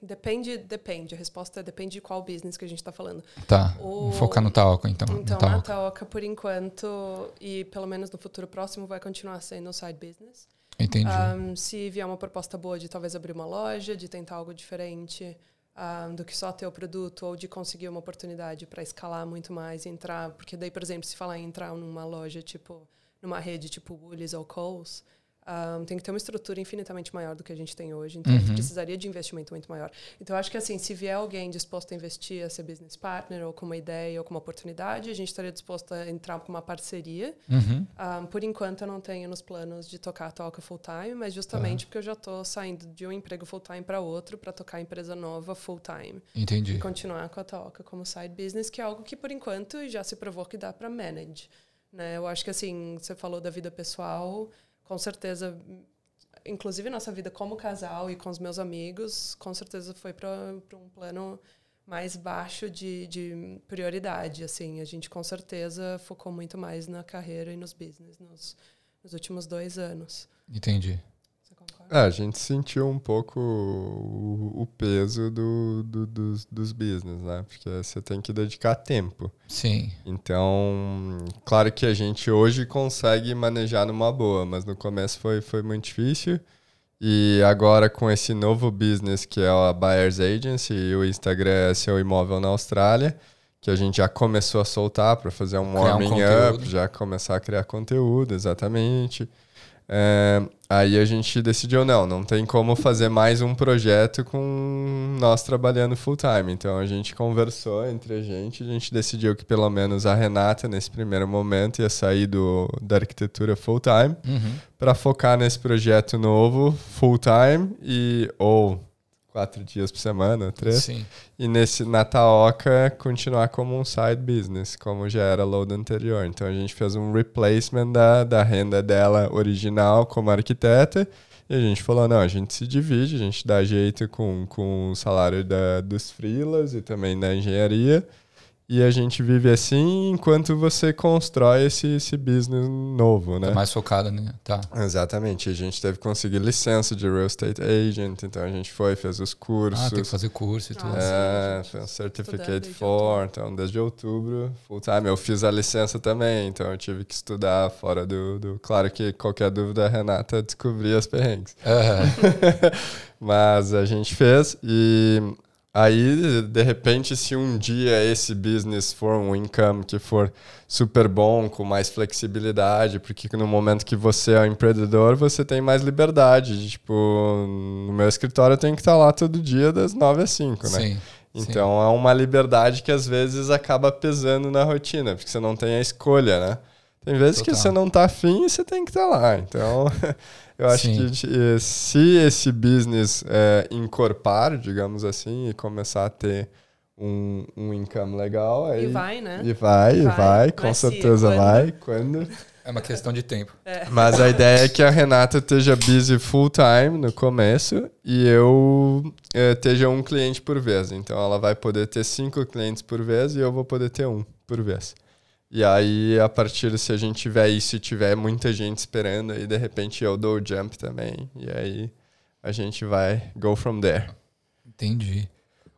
Speaker 3: depende, depende. A resposta é depende de qual business que a gente está falando.
Speaker 2: Tá. O... Vou focar no Taoca, então.
Speaker 3: Então, Taoca. na Taoca, por enquanto, e pelo menos no futuro próximo, vai continuar sendo o side business.
Speaker 2: Entendi.
Speaker 3: Um, se vier uma proposta boa de talvez abrir uma loja, de tentar algo diferente um, do que só ter o produto, ou de conseguir uma oportunidade para escalar muito mais, entrar. Porque daí, por exemplo, se falar em entrar numa loja, tipo, numa rede tipo Woolies ou Coles, um, tem que ter uma estrutura infinitamente maior do que a gente tem hoje, então uhum. precisaria de investimento muito maior. Então, acho que assim, se vier alguém disposto a investir, a ser business partner, ou com uma ideia, ou com uma oportunidade, a gente estaria disposto a entrar com uma parceria. Uhum. Um, por enquanto, eu não tenho nos planos de tocar a Toca full time, mas justamente uhum. porque eu já estou saindo de um emprego full time para outro para tocar a empresa nova full time.
Speaker 2: Entendi.
Speaker 3: E continuar com a Toca como side business, que é algo que, por enquanto, já se provou que dá para manage. Né? Eu acho que assim, você falou da vida pessoal com certeza, inclusive nossa vida como casal e com os meus amigos, com certeza foi para um plano mais baixo de, de prioridade. Assim, a gente com certeza focou muito mais na carreira e nos business nos, nos últimos dois anos.
Speaker 2: Entendi.
Speaker 1: É, a gente sentiu um pouco o, o peso do, do, dos, dos business, né? Porque você tem que dedicar tempo.
Speaker 2: Sim.
Speaker 1: Então, claro que a gente hoje consegue manejar numa boa, mas no começo foi, foi muito difícil. E agora com esse novo business que é a Buyer's Agency e o Instagram é seu imóvel na Austrália, que a gente já começou a soltar para fazer um warming um up, já começar a criar conteúdo, exatamente. É, aí a gente decidiu, não, não tem como fazer mais um projeto com nós trabalhando full time. Então a gente conversou entre a gente, a gente decidiu que pelo menos a Renata, nesse primeiro momento, ia sair do, da arquitetura full time uhum. para focar nesse projeto novo full time e ou quatro dias por semana, três. Sim. E nesse na Taoca continuar como um side business, como já era load anterior. Então a gente fez um replacement da, da renda dela original como arquiteta. E a gente falou, não, a gente se divide, a gente dá jeito com, com o salário da, dos freelas e também da engenharia. E a gente vive assim enquanto você constrói esse, esse business novo, né?
Speaker 2: Tá mais focada, né? Tá.
Speaker 1: Exatamente. A gente teve que conseguir licença de real estate agent, então a gente foi, fez os cursos.
Speaker 2: Ah, tem que fazer curso e tudo.
Speaker 1: é, fez um certificate for, então desde outubro, full time. Eu fiz a licença também, então eu tive que estudar fora do... do... Claro que qualquer dúvida, a Renata descobria as perrengues. Uhum. Mas a gente fez e Aí, de repente, se um dia esse business for um income que for super bom, com mais flexibilidade, porque no momento que você é um empreendedor, você tem mais liberdade. Tipo, no meu escritório eu tenho que estar lá todo dia das 9 às 5, né? Sim. Então sim. é uma liberdade que às vezes acaba pesando na rotina, porque você não tem a escolha, né? Tem vezes Total. que você não tá afim e você tem que estar lá. Então, eu acho Sim. que eh, se esse business é, encorpar, digamos assim, e começar a ter um, um income legal. Aí,
Speaker 3: e vai, né?
Speaker 1: E vai, e vai, vai com certeza quando? vai. Quando.
Speaker 2: É uma questão de tempo.
Speaker 1: É. Mas a ideia é que a Renata esteja busy full time no começo e eu é, esteja um cliente por vez. Então ela vai poder ter cinco clientes por vez e eu vou poder ter um por vez. E aí, a partir se a gente tiver isso e tiver muita gente esperando, aí de repente eu dou o jump também. E aí a gente vai go from there.
Speaker 2: Entendi.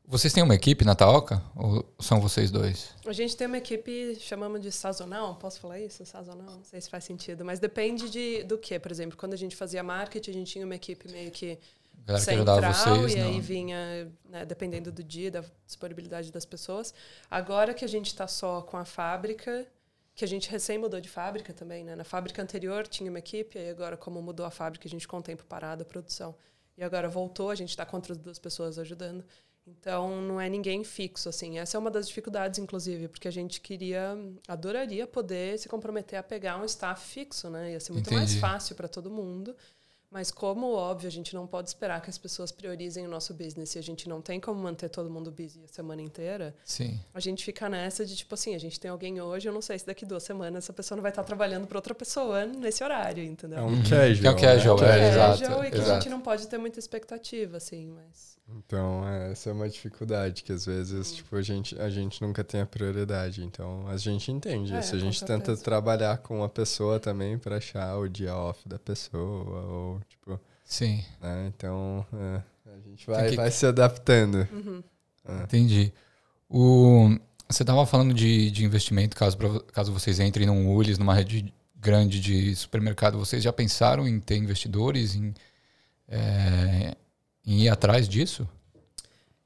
Speaker 2: Vocês têm uma equipe na Taoca? Ou são vocês dois?
Speaker 3: A gente tem uma equipe, chamamos de sazonal, posso falar isso? Sazonal? Não sei se faz sentido, mas depende de, do que. Por exemplo, quando a gente fazia marketing, a gente tinha uma equipe meio que central vocês, e aí vinha, né, dependendo do dia, da disponibilidade das pessoas. Agora que a gente está só com a fábrica, que a gente recém mudou de fábrica também, né? Na fábrica anterior tinha uma equipe, e agora como mudou a fábrica, a gente com o tempo parado a produção. E agora voltou, a gente está com outras duas pessoas ajudando. Então não é ninguém fixo assim. Essa é uma das dificuldades inclusive, porque a gente queria, adoraria poder se comprometer a pegar um staff fixo, né? Ia ser muito Entendi. mais fácil para todo mundo. Mas como óbvio, a gente não pode esperar que as pessoas priorizem o nosso business e a gente não tem como manter todo mundo busy a semana inteira.
Speaker 2: Sim.
Speaker 3: A gente fica nessa de tipo assim, a gente tem alguém hoje, eu não sei se daqui duas semanas essa pessoa não vai estar trabalhando para outra pessoa nesse horário, entendeu?
Speaker 1: É um casual.
Speaker 2: É um casual,
Speaker 3: né?
Speaker 2: é, é,
Speaker 3: exato. E que exato. a gente não pode ter muita expectativa, assim, mas
Speaker 1: então, é, essa é uma dificuldade que às vezes, tipo, a gente, a gente nunca tem a prioridade. Então, a gente entende. É, Se a gente tenta trabalhar com a pessoa também para achar o dia off da pessoa, ou, tipo...
Speaker 2: Sim.
Speaker 1: Né? Então, é, a gente vai, que... vai se adaptando.
Speaker 3: Uhum.
Speaker 2: É. Entendi. O, você estava falando de, de investimento, caso, caso vocês entrem num Ulis, numa rede grande de supermercado, vocês já pensaram em ter investidores, em... É, em ir atrás disso?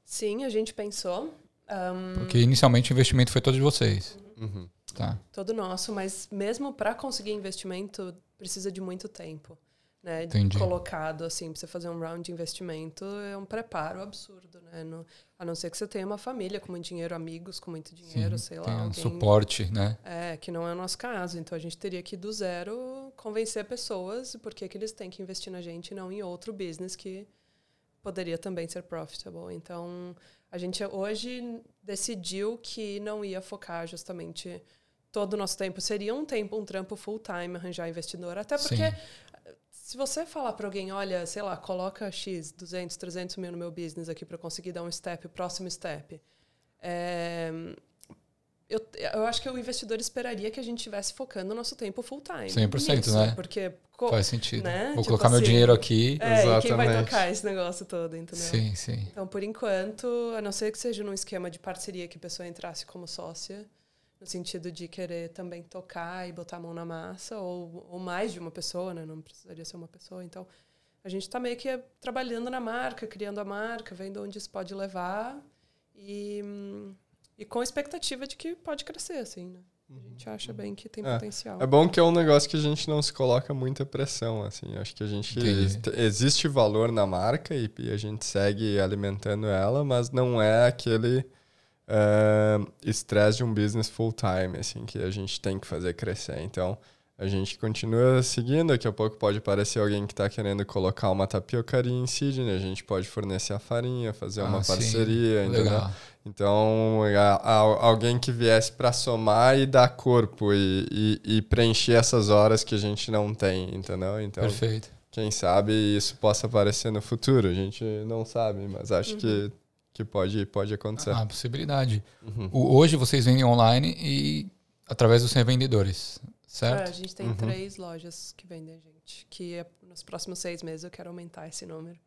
Speaker 3: Sim, a gente pensou.
Speaker 2: Um... Porque inicialmente o investimento foi todo de vocês.
Speaker 1: Uhum.
Speaker 2: Tá.
Speaker 3: Todo nosso, mas mesmo para conseguir investimento precisa de muito tempo. né, colocado assim para você fazer um round de investimento é um preparo absurdo, né? No, a não ser que você tenha uma família com muito dinheiro, amigos com muito dinheiro, Sim, sei lá,
Speaker 2: um alguém, suporte, né?
Speaker 3: É, que não é o nosso caso. Então a gente teria que do zero convencer pessoas por que eles têm que investir na gente e não em outro business que poderia também ser profitable. Então a gente hoje decidiu que não ia focar justamente todo o nosso tempo seria um tempo um trampo full time arranjar investidor até porque Sim se você falar para alguém, olha, sei lá, coloca X, 200, 300 mil no meu business aqui para conseguir dar um step, próximo step. É, eu, eu acho que o investidor esperaria que a gente estivesse focando o nosso tempo full time.
Speaker 2: 100%, nisso, né?
Speaker 3: Porque
Speaker 2: faz sentido. Né? Vou tipo colocar assim, meu dinheiro aqui.
Speaker 3: É, Exatamente. e quem vai tocar esse negócio todo, entendeu?
Speaker 2: Sim, sim.
Speaker 3: Então, por enquanto, a não ser que seja num esquema de parceria que a pessoa entrasse como sócia, no sentido de querer também tocar e botar a mão na massa, ou, ou mais de uma pessoa, né? Não precisaria ser uma pessoa. Então, a gente está meio que trabalhando na marca, criando a marca, vendo onde isso pode levar e, e com a expectativa de que pode crescer, assim, né? A gente acha bem que tem é, potencial.
Speaker 1: É bom que é um negócio que a gente não se coloca muita pressão, assim. Acho que a gente existe valor na marca e, e a gente segue alimentando ela, mas não é aquele estresse uh, de um business full time, assim, que a gente tem que fazer crescer. Então, a gente continua seguindo. Daqui a pouco pode aparecer alguém que está querendo colocar uma tapiocaria em Sydney. A gente pode fornecer a farinha, fazer ah, uma parceria, sim. entendeu? Legal. Então, a, a, alguém que viesse para somar e dar corpo e, e, e, preencher essas horas que a gente não tem, entendeu? Então,
Speaker 2: Perfeito.
Speaker 1: Quem sabe isso possa aparecer no futuro. A gente não sabe, mas acho uhum. que que pode, pode acontecer.
Speaker 2: Ah, possibilidade. Uhum. O, hoje vocês vendem online e através dos revendedores, certo?
Speaker 3: É, a gente tem uhum. três lojas que vendem a gente, que é, nos próximos seis meses eu quero aumentar esse número.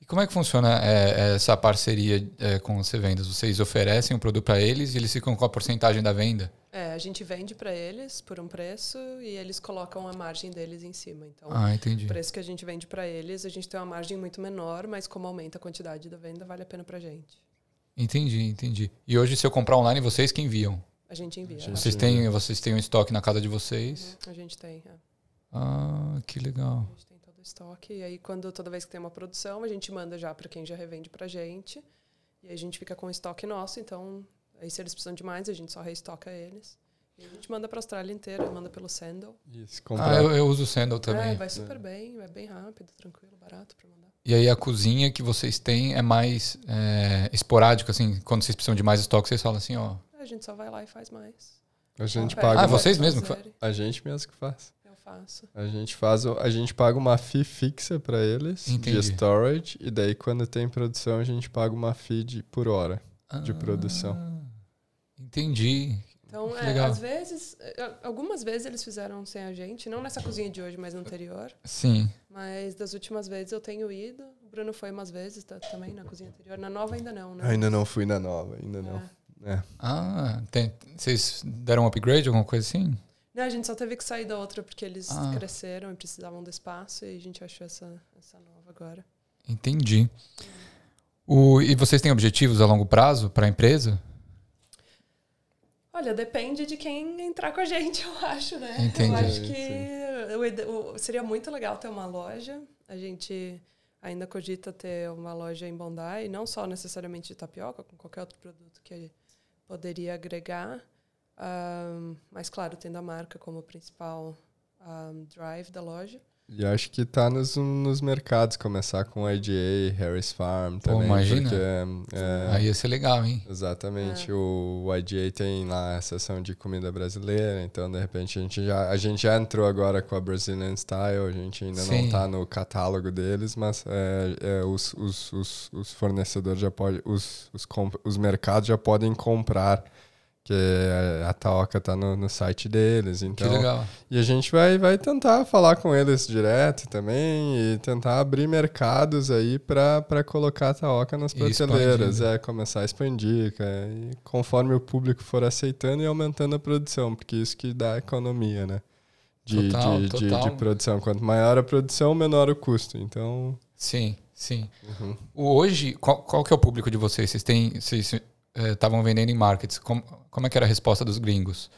Speaker 2: E como é que funciona é, essa parceria é, com os revendas? Vocês oferecem o um produto para eles e eles ficam com a porcentagem da venda?
Speaker 3: É, a gente vende para eles por um preço e eles colocam a margem deles em cima. Então,
Speaker 2: ah, entendi.
Speaker 3: o preço que a gente vende para eles, a gente tem uma margem muito menor, mas como aumenta a quantidade da venda, vale a pena para gente.
Speaker 2: Entendi, entendi. E hoje, se eu comprar online, vocês que enviam?
Speaker 3: A gente envia.
Speaker 2: Vocês têm, vocês têm um estoque na casa de vocês?
Speaker 3: Uhum, a gente tem. É.
Speaker 2: Ah, que legal.
Speaker 3: A gente tem todo o estoque. E aí, quando toda vez que tem uma produção, a gente manda já para quem já revende para a gente. E aí a gente fica com o estoque nosso. Então, aí se eles precisam de mais, a gente só reestoca eles. E a gente manda para a Austrália inteira, manda pelo Sandal.
Speaker 2: Isso, Ah, eu, eu uso o Sandal também. É,
Speaker 3: vai super é. bem, é bem rápido, tranquilo, barato para mandar.
Speaker 2: E aí a cozinha que vocês têm é mais é, esporádica, assim, quando vocês precisam de mais estoque, vocês falam assim, ó.
Speaker 3: A gente só vai lá e faz mais.
Speaker 1: A gente paga.
Speaker 2: Ah, vocês mesmo que
Speaker 1: A gente mesmo que faz.
Speaker 3: Eu faço.
Speaker 1: A gente faz, a gente paga uma fee fixa para eles Entendi. de storage e daí quando tem produção a gente paga uma fee de, por hora ah, de produção.
Speaker 2: Entendi.
Speaker 3: Então, é, às vezes, é, algumas vezes eles fizeram sem a gente, não nessa cozinha de hoje, mas no anterior.
Speaker 2: Sim.
Speaker 3: Mas das últimas vezes eu tenho ido. O Bruno foi umas vezes tá, também na cozinha anterior. Na nova ainda não, né?
Speaker 1: Ainda não fui na nova, ainda não. É.
Speaker 2: Ah, tem, vocês deram um upgrade, alguma coisa assim?
Speaker 3: Não, a gente só teve que sair da outra porque eles ah. cresceram e precisavam do espaço e a gente achou essa, essa nova agora.
Speaker 2: Entendi. O, e vocês têm objetivos a longo prazo para a empresa?
Speaker 3: Olha, depende de quem entrar com a gente, eu acho, né?
Speaker 2: Entendi.
Speaker 3: Eu acho que o, o, seria muito legal ter uma loja. A gente ainda cogita ter uma loja em Bondi, não só necessariamente de tapioca, com qualquer outro produto que poderia agregar. Um, mas, claro, tendo a marca como principal um, drive da loja.
Speaker 1: E acho que tá nos, nos mercados, começar com IGA, Harris Farm também. Pô,
Speaker 2: imagina. Porque, é, Aí ia ser legal, hein?
Speaker 1: Exatamente. É. O, o IGA tem lá a seção de comida brasileira, então de repente a gente já, a gente já entrou agora com a Brazilian Style, a gente ainda Sim. não tá no catálogo deles, mas é, é, os, os, os, os fornecedores já podem, os, os, os mercados já podem comprar que a Taoca tá no, no, site deles, então.
Speaker 2: Que legal.
Speaker 1: E a gente vai, vai tentar falar com eles direto também e tentar abrir mercados aí para colocar a Taoca nas prateleiras, é, começar a expandir, cara, e conforme o público for aceitando e aumentando a produção, porque isso que dá economia, né? De, total, de, total. de, de produção. Quanto maior a produção, menor o custo. Então.
Speaker 2: Sim, sim. Uhum. Hoje, qual, qual que é o público de vocês? Vocês têm. Vocês estavam vendendo em markets. Como, como é que era a resposta dos gringos?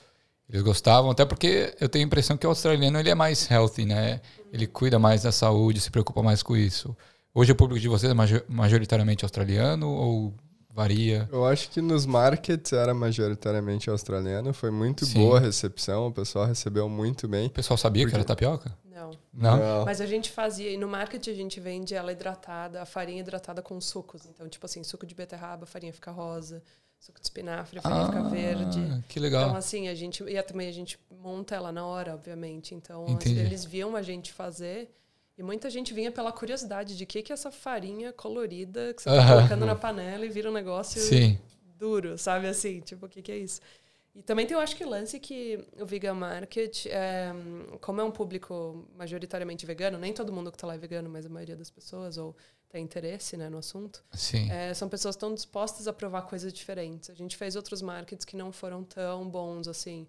Speaker 2: Eles gostavam, até porque eu tenho a impressão que o australiano ele é mais healthy, né? Ele cuida mais da saúde, se preocupa mais com isso. Hoje o público de vocês é majoritariamente australiano ou varia?
Speaker 1: Eu acho que nos markets era majoritariamente australiano. Foi muito Sim. boa a recepção, o pessoal recebeu muito bem. O
Speaker 2: pessoal sabia porque... que era tapioca?
Speaker 3: Não.
Speaker 2: Não?
Speaker 3: Não. Mas a gente fazia, e no market a gente vende ela hidratada, a farinha hidratada com sucos. Então, tipo assim, suco de beterraba, a farinha fica rosa suco de espinafre, a farinha ah, fica verde.
Speaker 2: Que legal.
Speaker 3: Então, assim, a gente. E também a gente monta ela na hora, obviamente. Então, assim, eles viam a gente fazer. E muita gente vinha pela curiosidade de que que é essa farinha colorida que você tá colocando na panela e vira um negócio
Speaker 2: Sim.
Speaker 3: duro, sabe assim? Tipo, o que que é isso? E também tem, eu acho que lance que o vegan market, é, como é um público majoritariamente vegano, nem todo mundo que está lá é vegano, mas a maioria das pessoas, ou tem interesse né, no assunto, é, são pessoas que estão dispostas a provar coisas diferentes. A gente fez outros markets que não foram tão bons assim.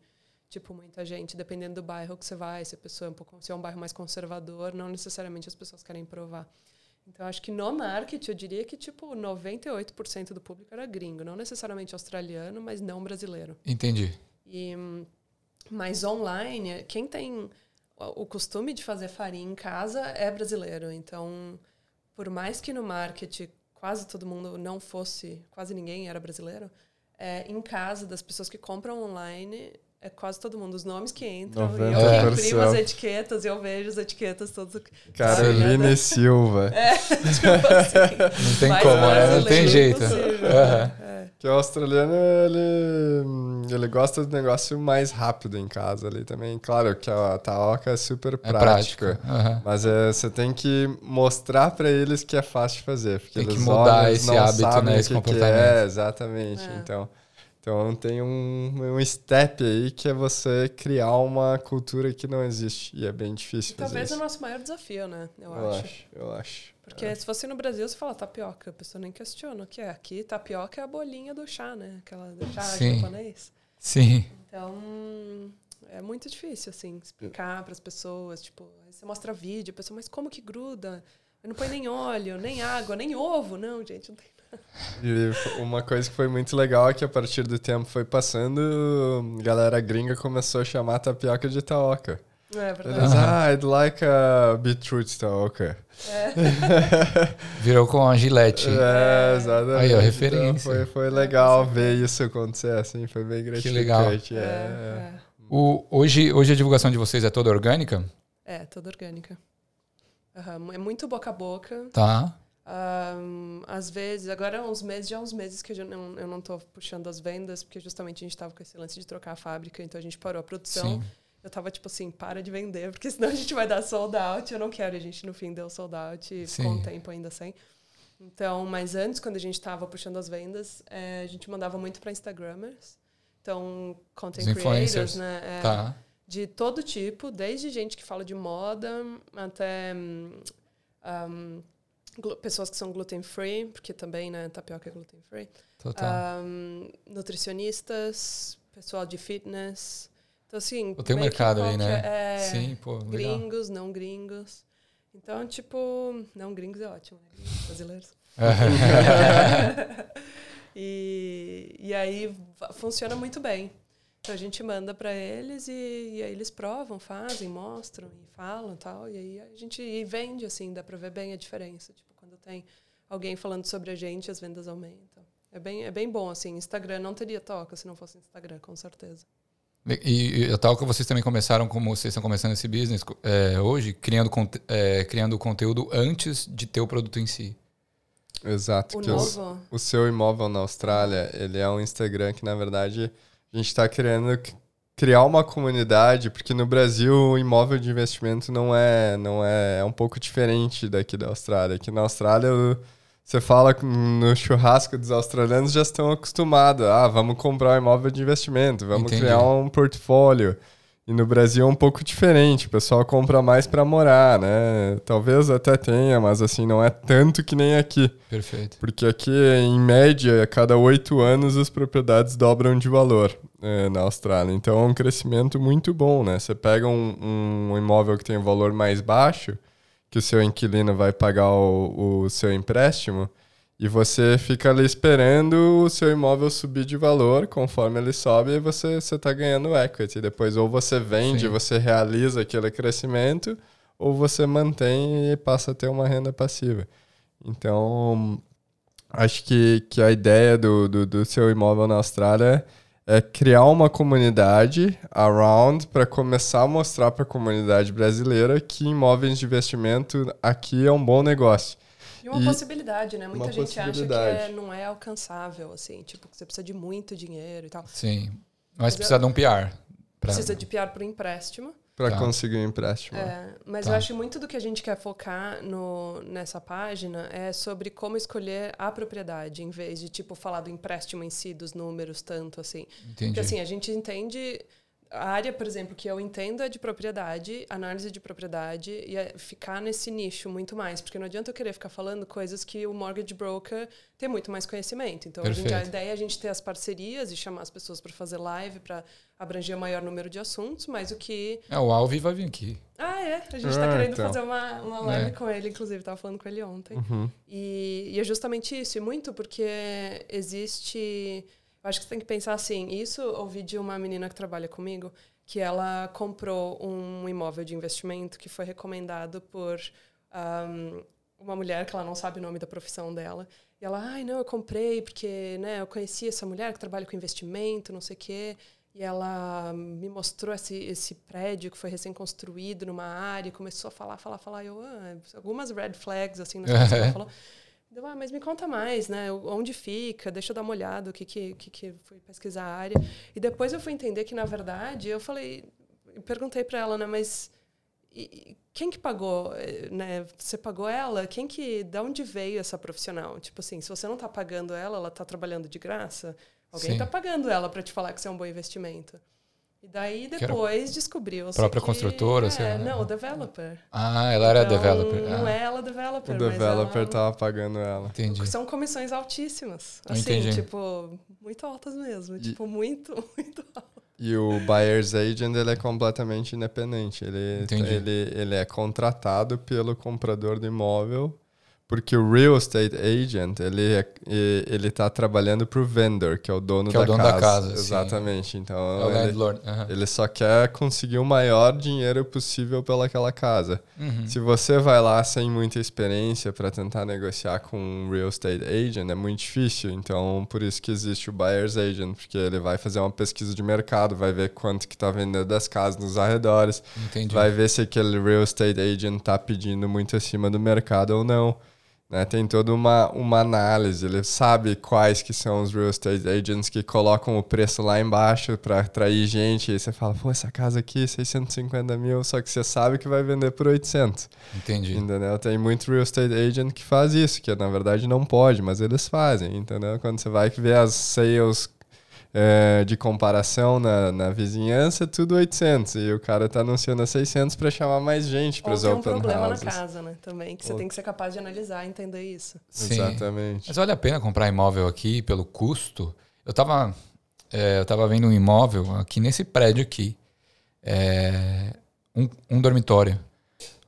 Speaker 3: Tipo, muita gente, dependendo do bairro que você vai, se a pessoa é um pouco, se é um bairro mais conservador, não necessariamente as pessoas querem provar. Então, acho que no marketing, eu diria que, tipo, 98% do público era gringo. Não necessariamente australiano, mas não brasileiro.
Speaker 2: Entendi.
Speaker 3: E, mas online, quem tem o costume de fazer farinha em casa é brasileiro. Então, por mais que no marketing quase todo mundo não fosse, quase ninguém era brasileiro, é, em casa, das pessoas que compram online, é quase todo mundo. Os nomes que entram. E eu imprimo as etiquetas e eu vejo as etiquetas todas.
Speaker 1: Carolina e Silva.
Speaker 3: É, tipo assim.
Speaker 2: Não tem como, né? Não tem jeito. Uhum.
Speaker 1: É. Que o australiano, ele, ele gosta do negócio mais rápido em casa ali também. Claro que a taoca é super é prática. Uhum. Mas é, você tem que mostrar para eles que é fácil de fazer. Porque
Speaker 2: tem que mudar esse hábito, né? Esse comportamento. Que
Speaker 1: é, exatamente. É. Então... Então tem um, um step aí que é você criar uma cultura que não existe. E é bem difícil fazer
Speaker 3: Talvez
Speaker 1: isso.
Speaker 3: é o nosso maior desafio, né? Eu,
Speaker 1: eu
Speaker 3: acho.
Speaker 1: acho. Eu acho.
Speaker 3: Porque é. se fosse no Brasil, você fala tapioca, a pessoa nem questiona o que é. Aqui, tapioca é a bolinha do chá, né? Aquela do chá Sim. japonês.
Speaker 2: Sim.
Speaker 3: Então, é muito difícil, assim, explicar para as pessoas. Tipo, você mostra vídeo, a pessoa, mas como que gruda? Não põe nem óleo, nem água, nem ovo. Não, gente, não tem
Speaker 1: e uma coisa que foi muito legal é que a partir do tempo foi passando, a galera gringa começou a chamar a tapioca de taoca.
Speaker 3: É verdade.
Speaker 1: Eles, ah, I'd like a beetroot taoca.
Speaker 3: É.
Speaker 2: Virou com a gilete.
Speaker 1: É, exatamente.
Speaker 2: Aí, ó, referência. Então
Speaker 1: foi, foi legal ver isso acontecer assim, foi bem gratificante. Que legal. É, é,
Speaker 3: é.
Speaker 2: O, hoje, hoje a divulgação de vocês é toda orgânica?
Speaker 3: É, toda orgânica. Uhum, é muito boca a boca.
Speaker 2: Tá.
Speaker 3: Um, às vezes, agora uns meses, já uns meses que eu não, eu não tô puxando as vendas, porque justamente a gente estava com esse lance de trocar a fábrica, então a gente parou a produção. Sim. Eu tava tipo assim, para de vender, porque senão a gente vai dar sold out. Eu não quero, a gente no fim deu sold out e com o tempo ainda sem. Então, mas antes, quando a gente estava puxando as vendas, é, a gente mandava muito para Instagramers. Então, content creators, né? É,
Speaker 2: tá.
Speaker 3: De todo tipo, desde gente que fala de moda até. Um, pessoas que são gluten free, porque também, né, tapioca é gluten free.
Speaker 2: Total.
Speaker 3: Um, nutricionistas, pessoal de fitness. Então, assim.
Speaker 2: Tem um mercado aí, né?
Speaker 3: É,
Speaker 2: Sim, pô. Legal.
Speaker 3: Gringos, não gringos. Então, tipo, não gringos é ótimo, né? brasileiros. e, e aí funciona muito bem. Então a gente manda para eles e, e, aí eles provam, fazem, mostram e falam tal. E aí a gente e vende, assim, dá para ver bem a diferença. Tipo, quando tem alguém falando sobre a gente, as vendas aumentam. É bem, é bem bom, assim. Instagram não teria toca se não fosse Instagram, com certeza.
Speaker 2: E, e a Talca, vocês também começaram, como vocês estão começando esse business é, hoje, criando, é, criando conteúdo antes de ter o produto em si.
Speaker 1: Exato.
Speaker 3: O,
Speaker 1: que
Speaker 3: novo.
Speaker 1: O, o seu imóvel na Austrália, ele é um Instagram que, na verdade a gente está querendo criar uma comunidade, porque no Brasil o imóvel de investimento não é, não é, é um pouco diferente daqui da Austrália. Aqui na Austrália, você fala no churrasco dos australianos já estão acostumados. Ah, vamos comprar um imóvel de investimento, vamos Entendi. criar um portfólio. E no Brasil é um pouco diferente, o pessoal compra mais para morar, né? Talvez até tenha, mas assim, não é tanto que nem aqui.
Speaker 2: Perfeito.
Speaker 1: Porque aqui, em média, a cada oito anos as propriedades dobram de valor é, na Austrália. Então é um crescimento muito bom, né? Você pega um, um imóvel que tem um valor mais baixo, que o seu inquilino vai pagar o, o seu empréstimo, E você fica ali esperando o seu imóvel subir de valor, conforme ele sobe, e você está ganhando equity. Depois, ou você vende, Sim. você realiza aquele crescimento, ou você mantém e passa a ter uma renda passiva. Então, acho que, que a ideia do, do, do seu imóvel na Austrália é criar uma comunidade around para começar a mostrar para a comunidade brasileira que imóveis de investimento aqui é um bom negócio.
Speaker 3: E uma e possibilidade, né? Muita gente acha que é, não é alcançável, assim, tipo, que você precisa de muito dinheiro e tal.
Speaker 2: Sim. Mas, mas precisa eu, de um PR.
Speaker 3: Pra... Precisa de PR para o empréstimo.
Speaker 1: Para tá. conseguir um empréstimo.
Speaker 3: É, mas tá. eu acho muito do que a gente quer focar no, nessa página é sobre como escolher a propriedade, em vez de, tipo, falar do empréstimo em si, dos números, tanto assim. Entendi. Porque, assim, a gente entende a área, por exemplo, que eu entendo é de propriedade, análise de propriedade, e é ficar nesse nicho muito mais. Porque não adianta eu querer ficar falando coisas que o mortgage broker tem muito mais conhecimento. Então, a, gente, a, ideia é a gente ter as parcerias e chamar as pessoas para fazer live, para abranger o maior número de assuntos, mas o que.
Speaker 2: É, o Alvi vai vir aqui.
Speaker 3: Ah, é? A gente está ah, querendo então. fazer uma, uma live é. com ele, inclusive, estava falando com ele ontem. Uhum. E, e é justamente isso, e muito porque existe Acho que você tem que pensar assim. Isso ouvi de uma menina que trabalha comigo, que ela comprou um imóvel de investimento que foi recomendado por um, uma mulher que ela não sabe o nome da profissão dela. E ela, ai, não, eu comprei porque né, eu conheci essa mulher que trabalha com investimento, não sei o quê. E ela me mostrou esse, esse prédio que foi recém-construído numa área, começou a falar, falar, falar. E eu, ah, algumas red flags, assim, nas coisas que ela falou. Eu, ah, mas me conta mais, né? Onde fica? Deixa eu dar uma olhada, o que que, que, que fui pesquisar a área. E depois eu fui entender que, na verdade, eu falei, perguntei para ela, né? Mas e, quem que pagou, eh, né? Você pagou ela? Quem que, da onde veio essa profissional? Tipo assim, se você não está pagando ela, ela está trabalhando de graça. Alguém está pagando ela para te falar que isso é um bom investimento. E daí depois descobriu.
Speaker 2: Própria
Speaker 3: que,
Speaker 2: construtora?
Speaker 3: É, né? não, o developer.
Speaker 2: Ah, ela era
Speaker 3: então,
Speaker 2: developer.
Speaker 3: Não
Speaker 2: ah.
Speaker 3: é ela developer.
Speaker 1: O developer ela... tava pagando ela.
Speaker 2: Entendi.
Speaker 3: São comissões altíssimas. Assim, Entendi. tipo, muito altas mesmo. E... Tipo, muito, muito altas.
Speaker 1: E o buyer's agent ele é completamente independente. Ele, ele, ele é contratado pelo comprador do imóvel porque o real estate agent, ele é, ele tá trabalhando para o vendor, que é o dono,
Speaker 2: que da, é o dono
Speaker 1: casa.
Speaker 2: da casa.
Speaker 1: Exatamente. Sim. Então,
Speaker 2: é o
Speaker 1: ele,
Speaker 2: landlord. Uhum.
Speaker 1: ele só quer conseguir o maior dinheiro possível pelaquela casa. Uhum. Se você vai lá sem muita experiência para tentar negociar com um real estate agent, é muito difícil. Então, por isso que existe o buyer's agent, porque ele vai fazer uma pesquisa de mercado, vai ver quanto que está vendendo das casas nos arredores,
Speaker 2: Entendi.
Speaker 1: vai ver se aquele real estate agent está pedindo muito acima do mercado ou não. Né? Tem toda uma, uma análise, ele sabe quais que são os real estate agents que colocam o preço lá embaixo para atrair gente, e você fala, pô, essa casa aqui, 650 mil, só que você sabe que vai vender por 800.
Speaker 2: Entendi.
Speaker 1: Entendeu? Tem muito real estate agent que faz isso, que na verdade não pode, mas eles fazem, entendeu? Quando você vai ver as sales é, de comparação na, na vizinhança, tudo 800. E o cara tá anunciando a 600 para chamar mais gente para os open houses.
Speaker 3: tem um problema houses. na casa, né? Também, que você Ou... tem que ser capaz de analisar e entender isso.
Speaker 1: Sim. Exatamente.
Speaker 2: Mas vale a pena comprar imóvel aqui pelo custo? Eu tava, é, eu tava vendo um imóvel aqui nesse prédio aqui. É, um, um dormitório.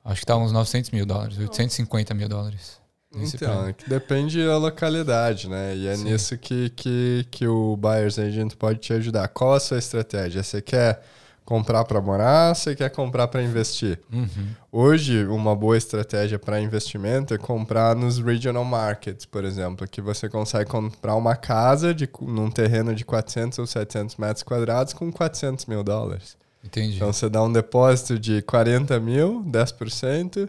Speaker 2: Acho que tá uns 900 mil dólares, 850 mil dólares.
Speaker 1: Então, é que depende da localidade, né? E é Sim. nisso que, que, que o Buyer's Agent pode te ajudar. Qual a sua estratégia? Você quer comprar para morar, você quer comprar para investir?
Speaker 2: Uhum.
Speaker 1: Hoje, uma boa estratégia para investimento é comprar nos regional markets, por exemplo, que você consegue comprar uma casa de, num terreno de 400 ou 700 metros quadrados com 400 mil dólares.
Speaker 2: Entendi.
Speaker 1: Então, você dá um depósito de 40 mil, 10%,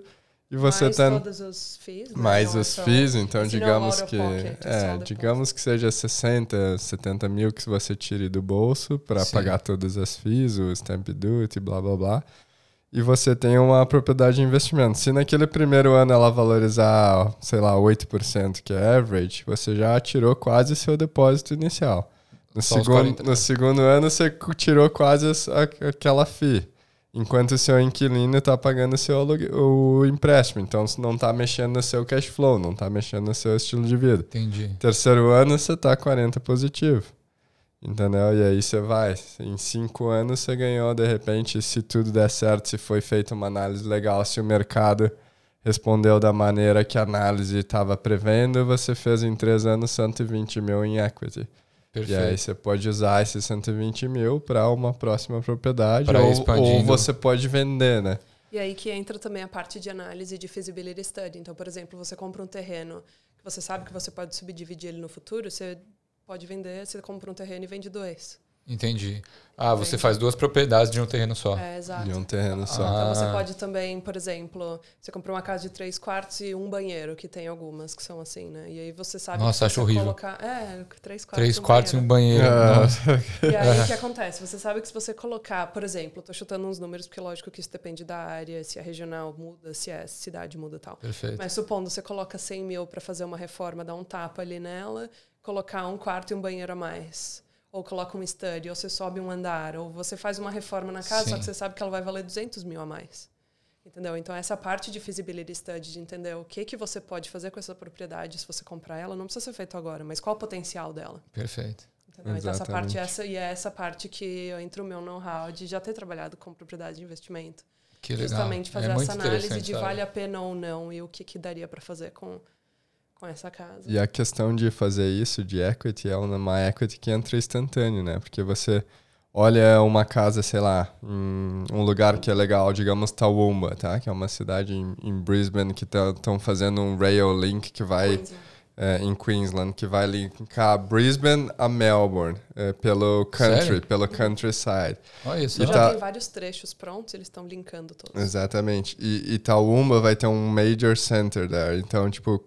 Speaker 1: e você
Speaker 3: mais
Speaker 1: tá
Speaker 3: todos os FIIs, né?
Speaker 1: mais os FIIs, então digamos que é, digamos que seja 60, 70 mil que você tire do bolso para pagar todas as FIIs, o stamp duty, blá blá blá. E você tem uma propriedade de investimento. Se naquele primeiro ano ela valorizar, sei lá, 8%, que é average, você já tirou quase seu depósito inicial. No, segundo, no segundo ano você tirou quase aquela FII enquanto o seu inquilino está pagando o seu o empréstimo. Então, você não está mexendo no seu cash flow, não está mexendo no seu estilo de vida.
Speaker 2: Entendi.
Speaker 1: Terceiro ano, você está 40 positivo. Entendeu? E aí você vai. Em cinco anos você ganhou, de repente, se tudo der certo, se foi feita uma análise legal, se o mercado respondeu da maneira que a análise estava prevendo, você fez em três anos 120 mil em equity. Perfeito. E aí você pode usar esses 120 mil para uma próxima propriedade ou, ou você pode vender, né?
Speaker 3: E aí que entra também a parte de análise de feasibility study. Então, por exemplo, você compra um terreno que você sabe que você pode subdividir ele no futuro, você pode vender, você compra um terreno e vende dois.
Speaker 2: Entendi. Ah, você faz duas propriedades de um terreno só.
Speaker 3: É, exato.
Speaker 1: De um terreno só.
Speaker 3: Ah. Então você pode também, por exemplo, você comprou uma casa de três quartos e um banheiro, que tem algumas que são assim, né? E aí você sabe
Speaker 2: Nossa, acho horrível.
Speaker 3: colocar. É, três quartos.
Speaker 2: Três um quartos banheiro. e um banheiro.
Speaker 3: Ah. E aí o que acontece? Você sabe que se você colocar, por exemplo, tô chutando uns números, porque lógico que isso depende da área, se a regional muda, se a cidade muda e tal.
Speaker 2: Perfeito.
Speaker 3: Mas supondo você coloca 100 mil para fazer uma reforma, dá um tapa ali nela, colocar um quarto e um banheiro a mais ou coloca um study, ou você sobe um andar, ou você faz uma reforma na casa, Sim. só que você sabe que ela vai valer 200 mil a mais. Entendeu? Então, essa parte de feasibility study, de entender o que, que você pode fazer com essa propriedade se você comprar ela, não precisa ser feito agora, mas qual o potencial dela.
Speaker 2: Perfeito.
Speaker 3: Entendeu? Então, essa parte essa, e é essa parte que entra o meu know-how de já ter trabalhado com propriedade de investimento.
Speaker 2: Que legal.
Speaker 3: Justamente fazer é essa análise de vale a pena ou não e o que, que daria para fazer com com essa casa.
Speaker 1: E a questão de fazer isso de equity é uma equity que entra instantâneo, né? Porque você olha uma casa, sei lá, um lugar que é legal, digamos Toowoomba, tá? Que é uma cidade em, em Brisbane que estão tá, fazendo um rail link que vai é, em Queensland que vai linkar Brisbane a Melbourne é, pelo country, Sério? pelo countryside.
Speaker 2: Olha
Speaker 3: isso. Já tá... tem vários trechos prontos, eles estão linkando todos.
Speaker 1: Exatamente. E, Toowoomba vai ter um major center there. Então, tipo,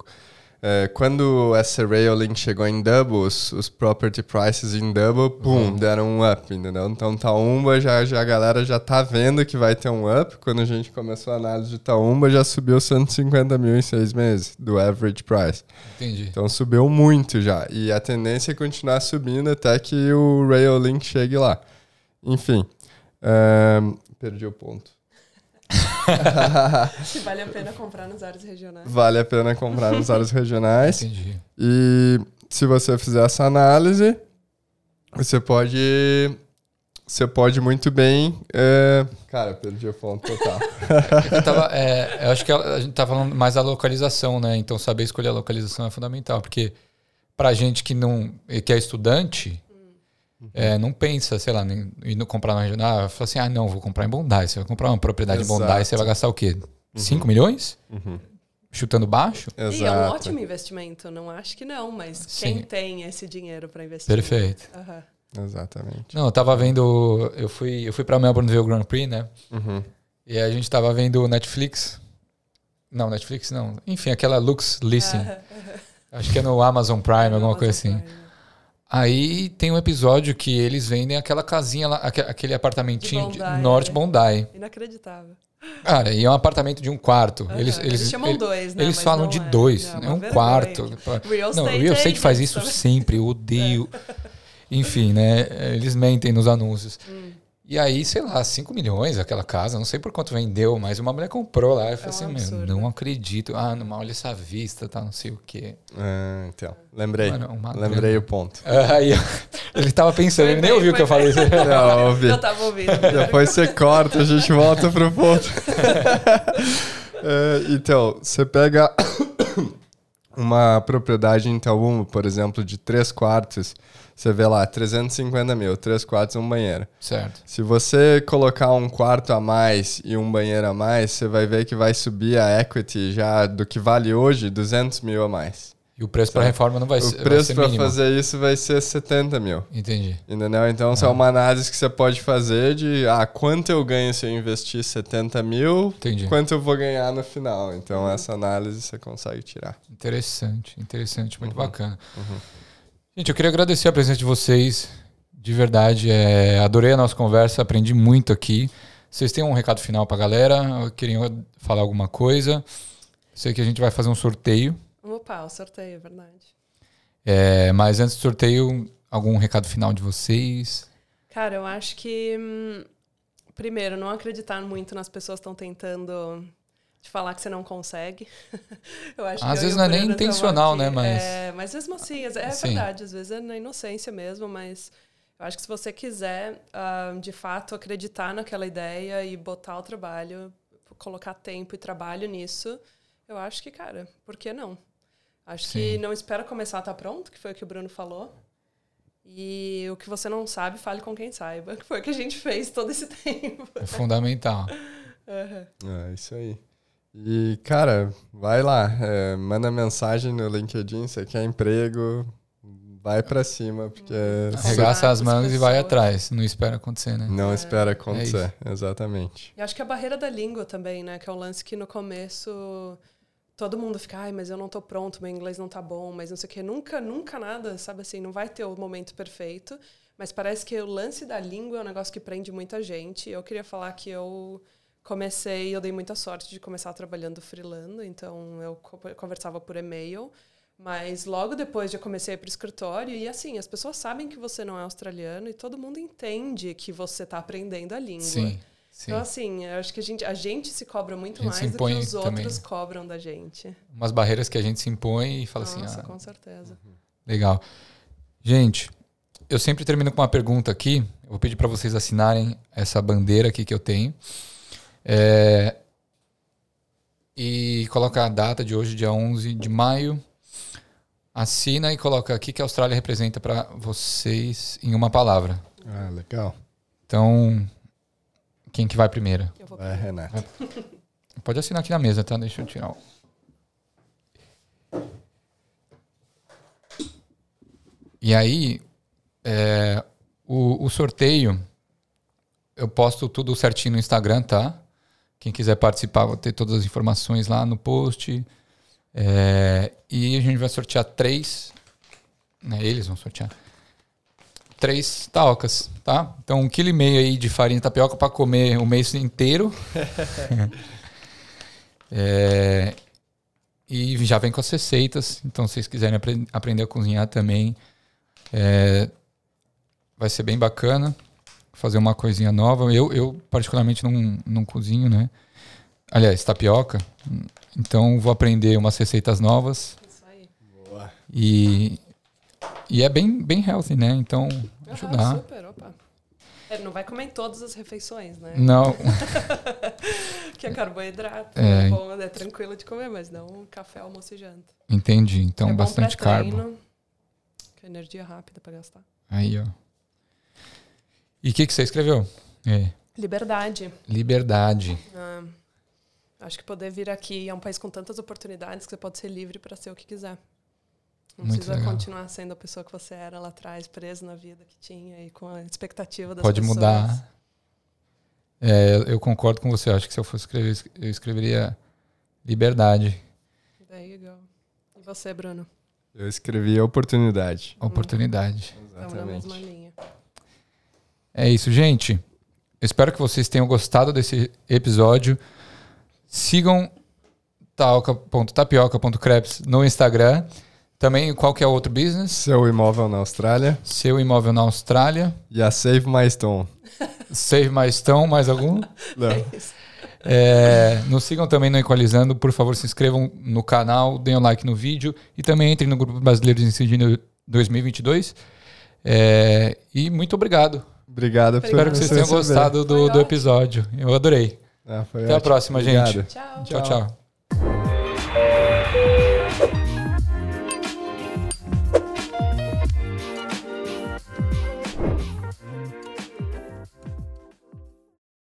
Speaker 1: é, quando essa Railink chegou em Double, os, os, property prices em Double, pum, uhum. deram um up, entendeu? Então Taumba, já, já a galera já tá vendo que vai ter um up. Quando a gente começou a análise de Taumba, já subiu 150 mil em seis meses, do average price.
Speaker 2: Entendi.
Speaker 1: Então subiu muito já. E a tendência é continuar subindo até que o Railink chegue lá. Enfim, um, perdi o ponto.
Speaker 3: Se vale a pena comprar nos áreas regionais.
Speaker 1: Vale a pena comprar nos áreas regionais.
Speaker 2: Entendi.
Speaker 1: E se você fizer essa análise, você pode. Você pode muito bem. É... Cara, perdi o ponto total.
Speaker 2: eu, tava, é, eu acho que a gente tá falando mais da localização, né? Então saber escolher a localização é fundamental, porque pra gente que não que é estudante, é, não pensa, sei lá, em não comprar na regional. Fala assim, ah, não, vou comprar em Bondi. Você vai comprar uma propriedade Exato. em Bondi, você vai gastar o quê? 5 uhum. milhões? Uhum. Chutando baixo?
Speaker 3: Exato. E é um ótimo investimento. Não acho que não, mas Sim. quem tem esse dinheiro para investir?
Speaker 2: Perfeito.
Speaker 1: Uhum. Exatamente.
Speaker 2: Não, eu tava vendo. Eu fui, eu fui pra Melbourne ver o Grand Prix, né? Uhum. E a gente tava vendo Netflix. Não, Netflix não. Enfim, aquela Lux Listen. Acho que é no Amazon Prime, é alguma Amazon coisa assim. Prime. Aí tem um episódio que eles vendem aquela casinha lá, aquele apartamentinho de Bondi, de Norte é. Bondi.
Speaker 3: Inacreditável.
Speaker 2: Cara, e é um apartamento de um quarto.
Speaker 3: Uhum.
Speaker 2: Eles, eles,
Speaker 3: eles chamam dois, né?
Speaker 2: Eles Mas falam de é. dois. Não, é um quarto.
Speaker 3: Real
Speaker 2: não, o Real Estate faz isso sempre. Eu odeio. É. Enfim, né? Eles mentem nos anúncios. Hum. E aí, sei lá, 5 milhões aquela casa, não sei por quanto vendeu, mas uma mulher comprou lá. Eu falei é um assim, meu, não acredito. Ah, não, olha essa vista, tá, não sei o quê.
Speaker 1: É, então, lembrei. Mano, lembrei grana. o ponto.
Speaker 2: Aí, ele tava pensando, ele nem ouviu o que eu falei.
Speaker 1: Não, ouvi.
Speaker 3: Eu tava ouvindo.
Speaker 1: Depois você corta, a gente volta pro ponto. é, então, você pega uma propriedade em Itaúma, por exemplo, de 3 quartos você vê lá, 350 mil, três quartos e um banheiro.
Speaker 2: Certo.
Speaker 1: Se você colocar um quarto a mais e um banheiro a mais, você vai ver que vai subir a equity já do que vale hoje, 200 mil a mais.
Speaker 2: E o preço para reforma não vai
Speaker 1: o
Speaker 2: ser.
Speaker 1: O preço para fazer isso vai ser 70 mil.
Speaker 2: Entendi.
Speaker 1: Entendeu? Então, ah. isso é uma análise que você pode fazer de ah, quanto eu ganho se eu investir 70 mil,
Speaker 2: Entendi.
Speaker 1: quanto eu vou ganhar no final. Então, essa análise você consegue tirar.
Speaker 2: Interessante, interessante, muito uhum. bacana. Uhum. Gente, eu queria agradecer a presença de vocês. De verdade, é, adorei a nossa conversa, aprendi muito aqui. Vocês têm um recado final para a galera? Queriam falar alguma coisa? Sei que a gente vai fazer um sorteio.
Speaker 3: Opa, o sorteio, é verdade.
Speaker 2: É, mas antes do sorteio, algum recado final de vocês?
Speaker 3: Cara, eu acho que, hum, primeiro, não acreditar muito nas pessoas que estão tentando de falar que você não consegue.
Speaker 2: eu acho às vezes não é nem intencional, né? Mas...
Speaker 3: É, mas mesmo assim, é Sim. verdade. Às vezes é na inocência mesmo, mas eu acho que se você quiser, uh, de fato, acreditar naquela ideia e botar o trabalho, colocar tempo e trabalho nisso, eu acho que, cara, por que não? Acho Sim. que não espera começar a estar tá pronto, que foi o que o Bruno falou. E o que você não sabe, fale com quem saiba. Que foi o que a gente fez todo esse tempo.
Speaker 2: É fundamental.
Speaker 1: Uhum. É isso aí. E, cara, vai lá, é, manda mensagem no LinkedIn, você quer emprego, vai para cima, porque...
Speaker 2: Arregaça as mangas e vai atrás, não espera acontecer, né?
Speaker 1: Não é. espera acontecer, é exatamente.
Speaker 3: E acho que a barreira da língua também, né, que é um lance que no começo todo mundo fica, ai, mas eu não tô pronto, meu inglês não tá bom, mas não sei o quê. Nunca, nunca nada, sabe assim, não vai ter o momento perfeito, mas parece que o lance da língua é um negócio que prende muita gente. Eu queria falar que eu comecei, eu dei muita sorte de começar trabalhando freelando, então eu conversava por e-mail, mas logo depois já comecei para o escritório e assim, as pessoas sabem que você não é australiano e todo mundo entende que você está aprendendo a língua.
Speaker 2: Sim.
Speaker 3: Sim. Então, assim, eu acho que a gente, a gente se cobra muito mais do que os outros também. cobram da gente.
Speaker 2: Umas barreiras que a gente se impõe e fala
Speaker 3: Nossa,
Speaker 2: assim.
Speaker 3: Nossa, ah, com certeza.
Speaker 2: Legal. Gente, eu sempre termino com uma pergunta aqui. Eu vou pedir para vocês assinarem essa bandeira aqui que eu tenho. É, e coloca a data de hoje, dia 11 de maio. Assina e coloca aqui que a Austrália representa para vocês em uma palavra.
Speaker 1: Ah, legal.
Speaker 2: Então, quem que vai primeiro?
Speaker 3: Eu vou
Speaker 1: primeiro. É, Renato.
Speaker 2: Pode assinar aqui na mesa, tá? Deixa eu tirar o... E aí, é, o, o, sorteio, eu posto tudo certinho no Instagram, tá? Quem quiser participar, vou ter todas as informações lá no post. É, e a gente vai sortear três. Né, eles vão sortear três taocas, tá? Então, um quilo e meio aí de farinha de tapioca para comer o mês inteiro. é, e já vem com as receitas. Então, se vocês quiserem apre aprender a cozinhar também, é, vai ser bem bacana. Fazer uma coisinha nova. Eu, eu particularmente, não, não cozinho, né? Aliás, tapioca. Então, vou aprender umas receitas novas. Isso aí. Boa. E, e é bem, bem healthy, né? Então, ajudar. super, opa.
Speaker 3: Ele é, não vai comer em todas as refeições, né?
Speaker 2: Não.
Speaker 3: que é carboidrato. É, é bom, é tranquilo de comer, mas não café, almoço e janta.
Speaker 2: Entendi. Então, é bastante carbo.
Speaker 3: Que é energia rápida para gastar.
Speaker 2: Aí, ó. E o que, que você escreveu?
Speaker 3: É. Liberdade.
Speaker 2: Liberdade.
Speaker 3: Ah, acho que poder vir aqui é um país com tantas oportunidades que você pode ser livre para ser o que quiser. Não Muito precisa legal. continuar sendo a pessoa que você era lá atrás, preso na vida que tinha e com a expectativa das
Speaker 2: Pode
Speaker 3: pessoas.
Speaker 2: Pode mudar. É, eu concordo com você. Acho que se eu fosse escrever, eu escreveria liberdade.
Speaker 3: There you go. E você, Bruno?
Speaker 1: Eu escrevi oportunidade.
Speaker 2: Oportunidade.
Speaker 3: Exatamente. Estamos na mesma linha.
Speaker 2: É isso, gente. Eu espero que vocês tenham gostado desse episódio. Sigam talca.tapioca.creps no Instagram. Também, qual que é o outro business?
Speaker 1: Seu imóvel na Austrália.
Speaker 2: Seu imóvel na Austrália.
Speaker 1: E a Save My Stone.
Speaker 2: Save My Stone, mais algum?
Speaker 1: Não.
Speaker 2: É, nos sigam também no Equalizando. Por favor, se inscrevam no canal, deem um like no vídeo e também entrem no Grupo Brasileiro de Ensino 2022. É, e muito obrigado.
Speaker 1: Obrigado.
Speaker 2: Espero que vocês tenham gostado do, do episódio. Eu adorei.
Speaker 1: Ah,
Speaker 2: Até ótimo. a próxima,
Speaker 1: Obrigado.
Speaker 2: gente.
Speaker 3: tchau.
Speaker 2: tchau. tchau.